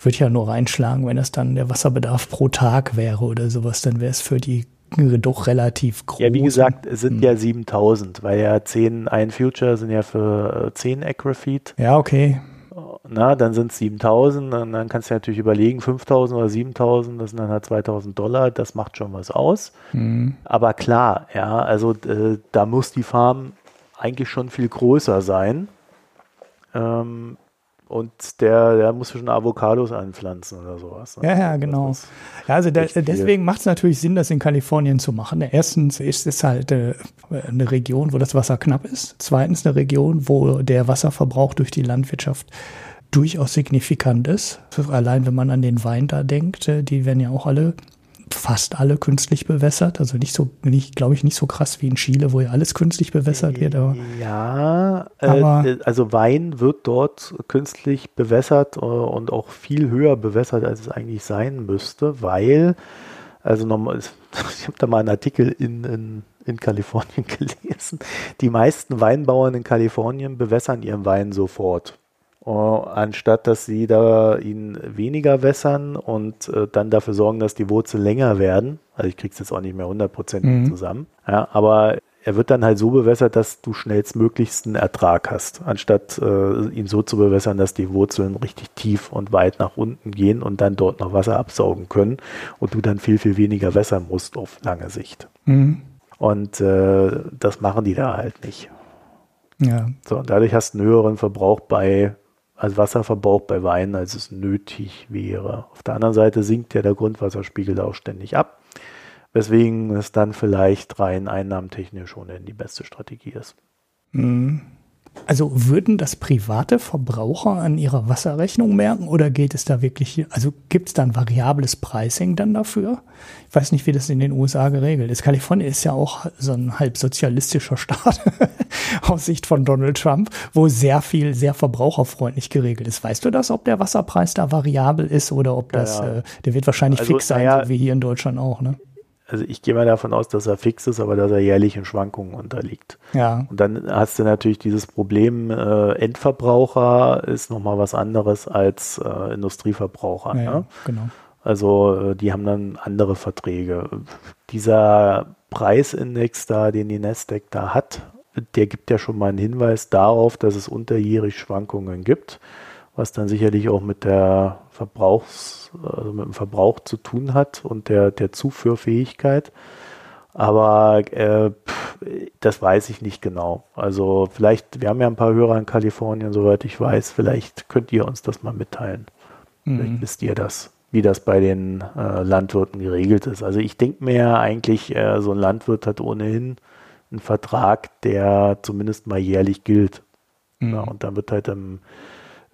würde ja nur reinschlagen, wenn das dann der Wasserbedarf pro Tag wäre oder sowas, dann wäre es für die doch relativ groß. Ja, wie gesagt, es sind hm. ja 7000, weil ja 10, ein Future sind ja für 10 äh, Acrofeet. Ja, okay na, dann sind es 7000 und dann kannst du natürlich überlegen, 5000 oder 7000, das sind dann halt 2000 Dollar, das macht schon was aus. Mhm. Aber klar, ja, also äh, da muss die Farm eigentlich schon viel größer sein. Ähm, und der, der muss schon Avocados anpflanzen oder sowas. Ne? Ja, ja, genau. Ja, also da, deswegen macht es natürlich Sinn, das in Kalifornien zu machen. Erstens ist es halt äh, eine Region, wo das Wasser knapp ist. Zweitens eine Region, wo der Wasserverbrauch durch die Landwirtschaft durchaus signifikant ist. Allein wenn man an den Wein da denkt, äh, die werden ja auch alle fast alle künstlich bewässert. Also nicht so, nicht, glaube ich, nicht so krass wie in Chile, wo ja alles künstlich bewässert wird. Aber, ja, äh, aber, äh, also Wein wird dort künstlich bewässert äh, und auch viel höher bewässert, als es eigentlich sein müsste, weil, also nochmal, ich habe da mal einen Artikel in, in, in Kalifornien gelesen. Die meisten Weinbauern in Kalifornien bewässern ihren Wein sofort. Uh, anstatt dass sie da ihn weniger wässern und uh, dann dafür sorgen, dass die Wurzeln länger werden. Also ich krieg's jetzt auch nicht mehr hundertprozentig mhm. zusammen. Ja, aber er wird dann halt so bewässert, dass du schnellstmöglichsten Ertrag hast, anstatt uh, ihn so zu bewässern, dass die Wurzeln richtig tief und weit nach unten gehen und dann dort noch Wasser absaugen können und du dann viel, viel weniger wässern musst auf lange Sicht. Mhm. Und das machen die da halt nicht. Ja. So, und dadurch hast du einen höheren Verbrauch bei als Wasserverbrauch bei Wein, als es nötig wäre. Auf der anderen Seite sinkt ja der Grundwasserspiegel auch ständig ab, weswegen es dann vielleicht rein einnahmentechnisch ohnehin die beste Strategie ist. Mhm. Also würden das private Verbraucher an ihrer Wasserrechnung merken oder geht es da wirklich, also gibt es da ein variables Pricing dann dafür? Ich weiß nicht, wie das in den USA geregelt ist. Kalifornien ist ja auch so ein halb sozialistischer Staat aus Sicht von Donald Trump, wo sehr viel, sehr verbraucherfreundlich geregelt ist. Weißt du das, ob der Wasserpreis da variabel ist oder ob das, ja, ja. Äh, der wird wahrscheinlich also, fix sein, ja, so wie hier in Deutschland auch, ne? Also ich gehe mal davon aus, dass er fix ist, aber dass er jährlich in Schwankungen unterliegt. Ja. Und dann hast du natürlich dieses Problem, äh, Endverbraucher ist nochmal was anderes als äh, Industrieverbraucher. Ja, ne? genau. Also äh, die haben dann andere Verträge. Dieser Preisindex da, den die Nasdaq da hat, der gibt ja schon mal einen Hinweis darauf, dass es unterjährig Schwankungen gibt, was dann sicherlich auch mit der Verbrauchs, also mit dem Verbrauch zu tun hat und der, der Zuführfähigkeit. Aber äh, das weiß ich nicht genau. Also vielleicht, wir haben ja ein paar Hörer in Kalifornien, soweit ich weiß, vielleicht könnt ihr uns das mal mitteilen. Mhm. Vielleicht wisst ihr das, wie das bei den äh, Landwirten geregelt ist. Also ich denke mir eigentlich, äh, so ein Landwirt hat ohnehin einen Vertrag, der zumindest mal jährlich gilt. Mhm. Ja, und dann wird halt im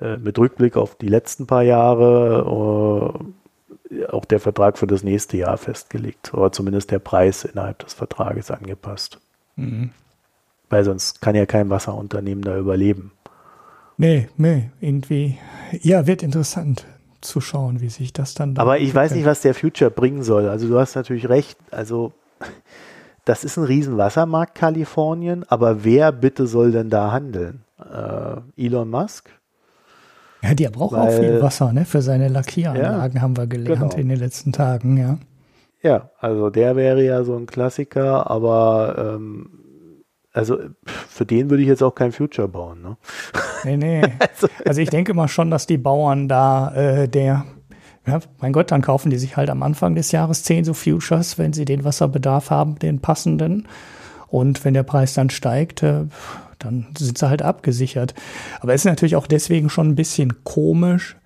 äh, mit Rückblick auf die letzten paar Jahre äh, auch der Vertrag für das nächste Jahr festgelegt oder zumindest der Preis innerhalb des Vertrages angepasst. Mhm. Weil sonst kann ja kein Wasserunternehmen da überleben. Nee, nee, irgendwie. Ja, wird interessant zu schauen, wie sich das dann. Aber ich weiß nicht, was der Future bringen soll. Also du hast natürlich recht. Also das ist ein Riesenwassermarkt Kalifornien, aber wer bitte soll denn da handeln? Äh, Elon Musk? Ja, der braucht Weil, auch viel Wasser, ne? Für seine Lackieranlagen ja, haben wir gelernt genau. in den letzten Tagen, ja. Ja, also der wäre ja so ein Klassiker, aber ähm, also für den würde ich jetzt auch kein Future bauen. Ne? Nee, nee. also, also ich denke mal schon, dass die Bauern da äh, der, ja, mein Gott, dann kaufen die sich halt am Anfang des Jahres zehn so Futures, wenn sie den Wasserbedarf haben, den passenden. Und wenn der Preis dann steigt, äh, dann sind sie halt abgesichert. Aber es ist natürlich auch deswegen schon ein bisschen komisch,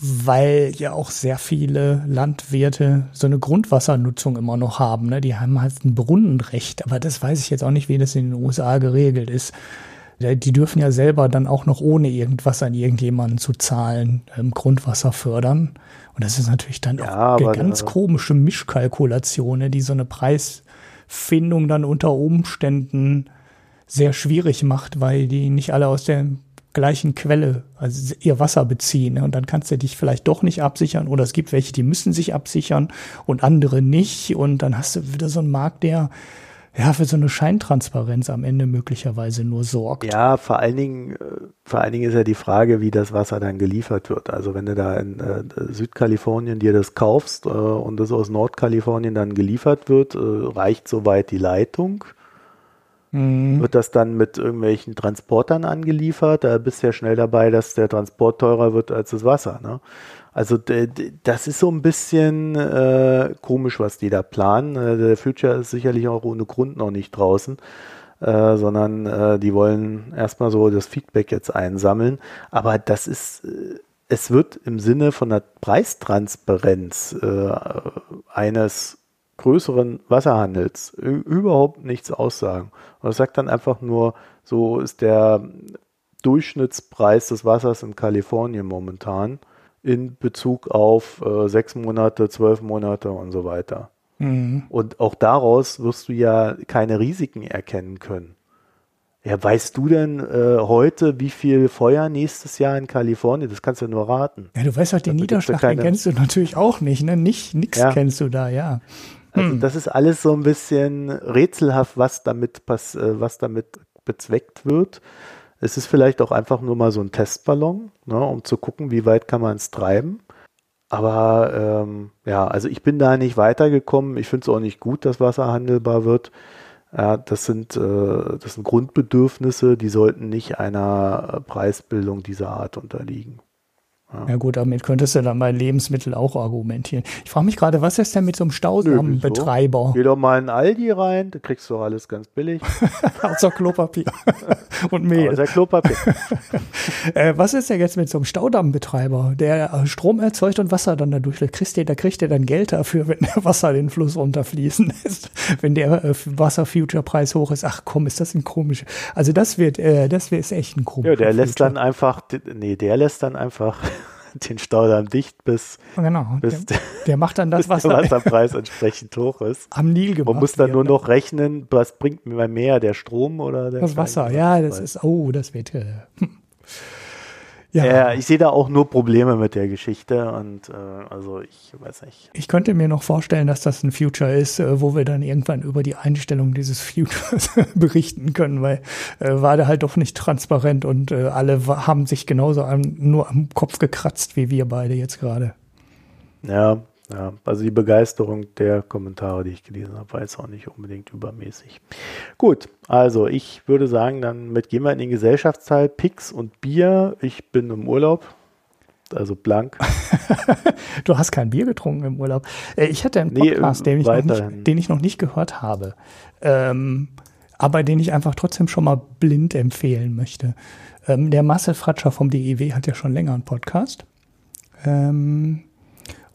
weil ja auch sehr viele Landwirte so eine Grundwassernutzung immer noch haben. Ne? Die haben halt ein Brunnenrecht, aber das weiß ich jetzt auch nicht, wie das in den USA geregelt ist. Die dürfen ja selber dann auch noch ohne irgendwas an irgendjemanden zu zahlen ähm, Grundwasser fördern. Und das ist natürlich dann ja, auch eine ganz komische Mischkalkulation, ne? die so eine Preisfindung dann unter Umständen sehr schwierig macht, weil die nicht alle aus der gleichen Quelle, also ihr Wasser beziehen. Ne? Und dann kannst du dich vielleicht doch nicht absichern. Oder es gibt welche, die müssen sich absichern und andere nicht. Und dann hast du wieder so einen Markt, der ja für so eine Scheintransparenz am Ende möglicherweise nur sorgt. Ja, vor allen Dingen, äh, vor allen Dingen ist ja die Frage, wie das Wasser dann geliefert wird. Also wenn du da in äh, Südkalifornien dir das kaufst äh, und das aus Nordkalifornien dann geliefert wird, äh, reicht soweit die Leitung Mhm. Wird das dann mit irgendwelchen Transportern angeliefert? Da bist du ja schnell dabei, dass der Transport teurer wird als das Wasser. Ne? Also das ist so ein bisschen äh, komisch, was die da planen. Äh, der Future ist sicherlich auch ohne Grund noch nicht draußen. Äh, sondern äh, die wollen erstmal so das Feedback jetzt einsammeln. Aber das ist, äh, es wird im Sinne von der Preistransparenz äh, eines größeren Wasserhandels überhaupt nichts aussagen. Und es sagt dann einfach nur, so ist der Durchschnittspreis des Wassers in Kalifornien momentan in Bezug auf äh, sechs Monate, zwölf Monate und so weiter. Mhm. Und auch daraus wirst du ja keine Risiken erkennen können. Ja, weißt du denn äh, heute, wie viel Feuer nächstes Jahr in Kalifornien? Das kannst du nur raten. Ja, du weißt halt den Niederschlag, den kennst du natürlich auch nicht, ne? Nicht, nix ja. kennst du da, ja. Also hm. das ist alles so ein bisschen rätselhaft, was damit, pass, äh, was damit bezweckt wird. Es ist vielleicht auch einfach nur mal so ein Testballon, ne, um zu gucken, wie weit kann man es treiben. Aber ähm, ja, also ich bin da nicht weitergekommen. Ich finde es auch nicht gut, dass Wasser handelbar wird. Ja, das sind, äh, das sind Grundbedürfnisse, die sollten nicht einer Preisbildung dieser Art unterliegen. Ja. ja. gut, damit könntest du dann bei Lebensmitteln auch argumentieren. Ich frage mich gerade, was ist denn mit so einem Stausammbetreiber? So. Geh doch mal in Aldi rein, da kriegst du alles ganz billig. Außer Klopapier und Mehl. Außer Klopapier. äh, was ist denn jetzt mit so einem Staudammbetreiber, der äh, Strom erzeugt und Wasser dann dadurch kriegst du, da kriegt er dann Geld dafür, wenn der Wasser den Fluss runterfließen lässt, wenn der äh, Wasser-Future-Preis hoch ist. Ach komm, ist das ein komisch. Also das wird, äh, das wird echt ein komisch. Ja, der lässt Future. dann einfach, nee, der lässt dann einfach den Staudamm dicht, bis, genau, bis der, der, macht dann das, was der Wasserpreis entsprechend hoch ist. Am Nil gemacht. Man muss dann nur noch rechnen, was bringt mir mehr, der Strom oder der Das Wasser, ja, das ist, oh, das wird, äh, ja. ja, ich sehe da auch nur Probleme mit der Geschichte und äh, also ich weiß nicht. Ich könnte mir noch vorstellen, dass das ein Future ist, äh, wo wir dann irgendwann über die Einstellung dieses Futures berichten können, weil äh, war der halt doch nicht transparent und äh, alle haben sich genauso am, nur am Kopf gekratzt wie wir beide jetzt gerade. Ja, ja, also die Begeisterung der Kommentare, die ich gelesen habe, war jetzt auch nicht unbedingt übermäßig. Gut, also ich würde sagen, dann mit gehen wir in den Gesellschaftsteil Pix und Bier. Ich bin im Urlaub, also blank. du hast kein Bier getrunken im Urlaub. Äh, ich hatte einen Podcast, nee, den, ich noch nicht, den ich noch nicht gehört habe, ähm, aber den ich einfach trotzdem schon mal blind empfehlen möchte. Ähm, der Marcel Fratscher vom DEW hat ja schon länger einen Podcast. Ähm,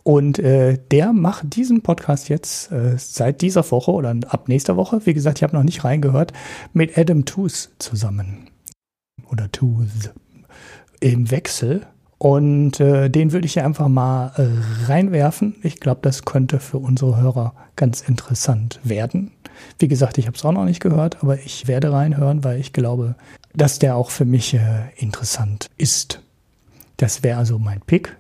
und äh, der macht diesen Podcast jetzt äh, seit dieser Woche oder ab nächster Woche, wie gesagt, ich habe noch nicht reingehört, mit Adam Tooth zusammen. Oder Tooth im Wechsel. Und äh, den würde ich ja einfach mal äh, reinwerfen. Ich glaube, das könnte für unsere Hörer ganz interessant werden. Wie gesagt, ich habe es auch noch nicht gehört, aber ich werde reinhören, weil ich glaube, dass der auch für mich äh, interessant ist. Das wäre also mein Pick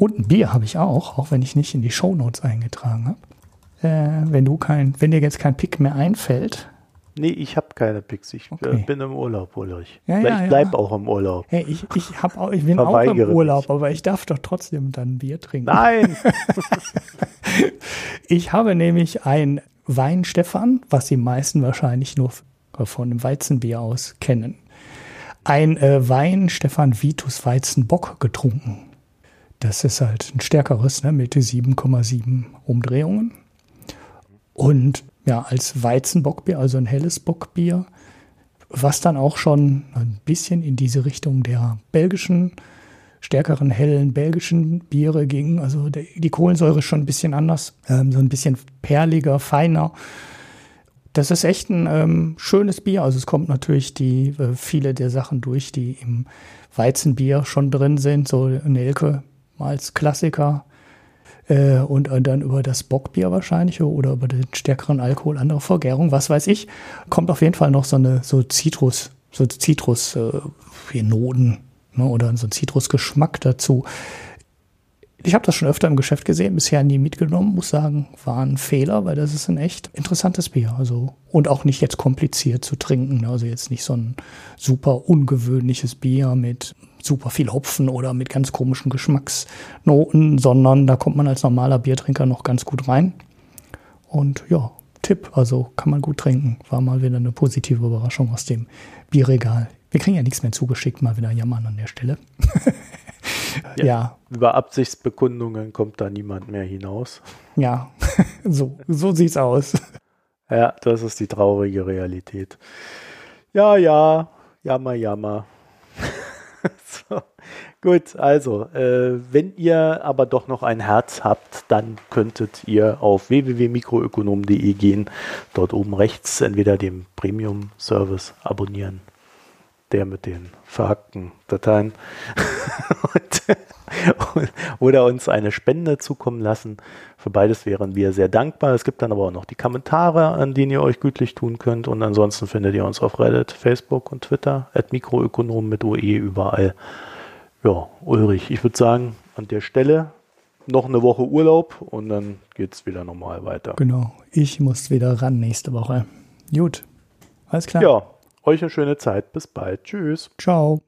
und ein Bier habe ich auch, auch wenn ich nicht in die Shownotes eingetragen habe. Äh, wenn du kein, wenn dir jetzt kein Pick mehr einfällt. Nee, ich habe keine Picks. Ich äh, okay. bin im Urlaub, Ulrich. Ja, ja, ich bleib ja. auch im Urlaub. Hey, ich, ich, hab auch, ich bin auch im Urlaub, mich. aber ich darf doch trotzdem dann Bier trinken. Nein! ich habe nämlich ein Wein Stefan, was die meisten wahrscheinlich nur von dem Weizenbier aus kennen. Ein äh, Wein Stefan Vitus Weizenbock getrunken. Das ist halt ein stärkeres, ne, mit 7,7 Umdrehungen. Und ja, als Weizenbockbier, also ein helles Bockbier, was dann auch schon ein bisschen in diese Richtung der belgischen, stärkeren, hellen belgischen Biere ging. Also die Kohlensäure ist schon ein bisschen anders, ähm, so ein bisschen perliger, feiner. Das ist echt ein ähm, schönes Bier. Also es kommt natürlich die äh, viele der Sachen durch, die im Weizenbier schon drin sind. So Nelke als Klassiker, äh, und äh, dann über das Bockbier wahrscheinlich oder über den stärkeren Alkohol, andere Vergärung, was weiß ich, kommt auf jeden Fall noch so eine so Zitrus, so Zitrus äh, Noten ne, oder so ein Zitrusgeschmack dazu. Ich habe das schon öfter im Geschäft gesehen, bisher nie mitgenommen, muss sagen, war ein Fehler, weil das ist ein echt interessantes Bier. Also und auch nicht jetzt kompliziert zu trinken. Ne? Also jetzt nicht so ein super ungewöhnliches Bier mit super viel Hopfen oder mit ganz komischen Geschmacksnoten, sondern da kommt man als normaler Biertrinker noch ganz gut rein. Und ja, Tipp, also kann man gut trinken. War mal wieder eine positive Überraschung aus dem Bierregal. Wir kriegen ja nichts mehr zugeschickt, mal wieder jammern an der Stelle. ja, ja. Über Absichtsbekundungen kommt da niemand mehr hinaus. Ja, so, so sieht's aus. Ja, das ist die traurige Realität. Ja, ja, jammer, jammer. so. Gut, also, äh, wenn ihr aber doch noch ein Herz habt, dann könntet ihr auf www.mikroökonom.de gehen, dort oben rechts entweder den Premium-Service abonnieren, der mit den verhackten Dateien, und, oder uns eine Spende zukommen lassen. Für beides wären wir sehr dankbar. Es gibt dann aber auch noch die Kommentare, an denen ihr euch gütlich tun könnt. Und ansonsten findet ihr uns auf Reddit, Facebook und Twitter, at Mikroökonom mit OE überall. Ja, Ulrich, ich würde sagen, an der Stelle noch eine Woche Urlaub und dann geht es wieder normal weiter. Genau, ich muss wieder ran nächste Woche. Gut, alles klar. Ja, euch eine schöne Zeit. Bis bald. Tschüss. Ciao.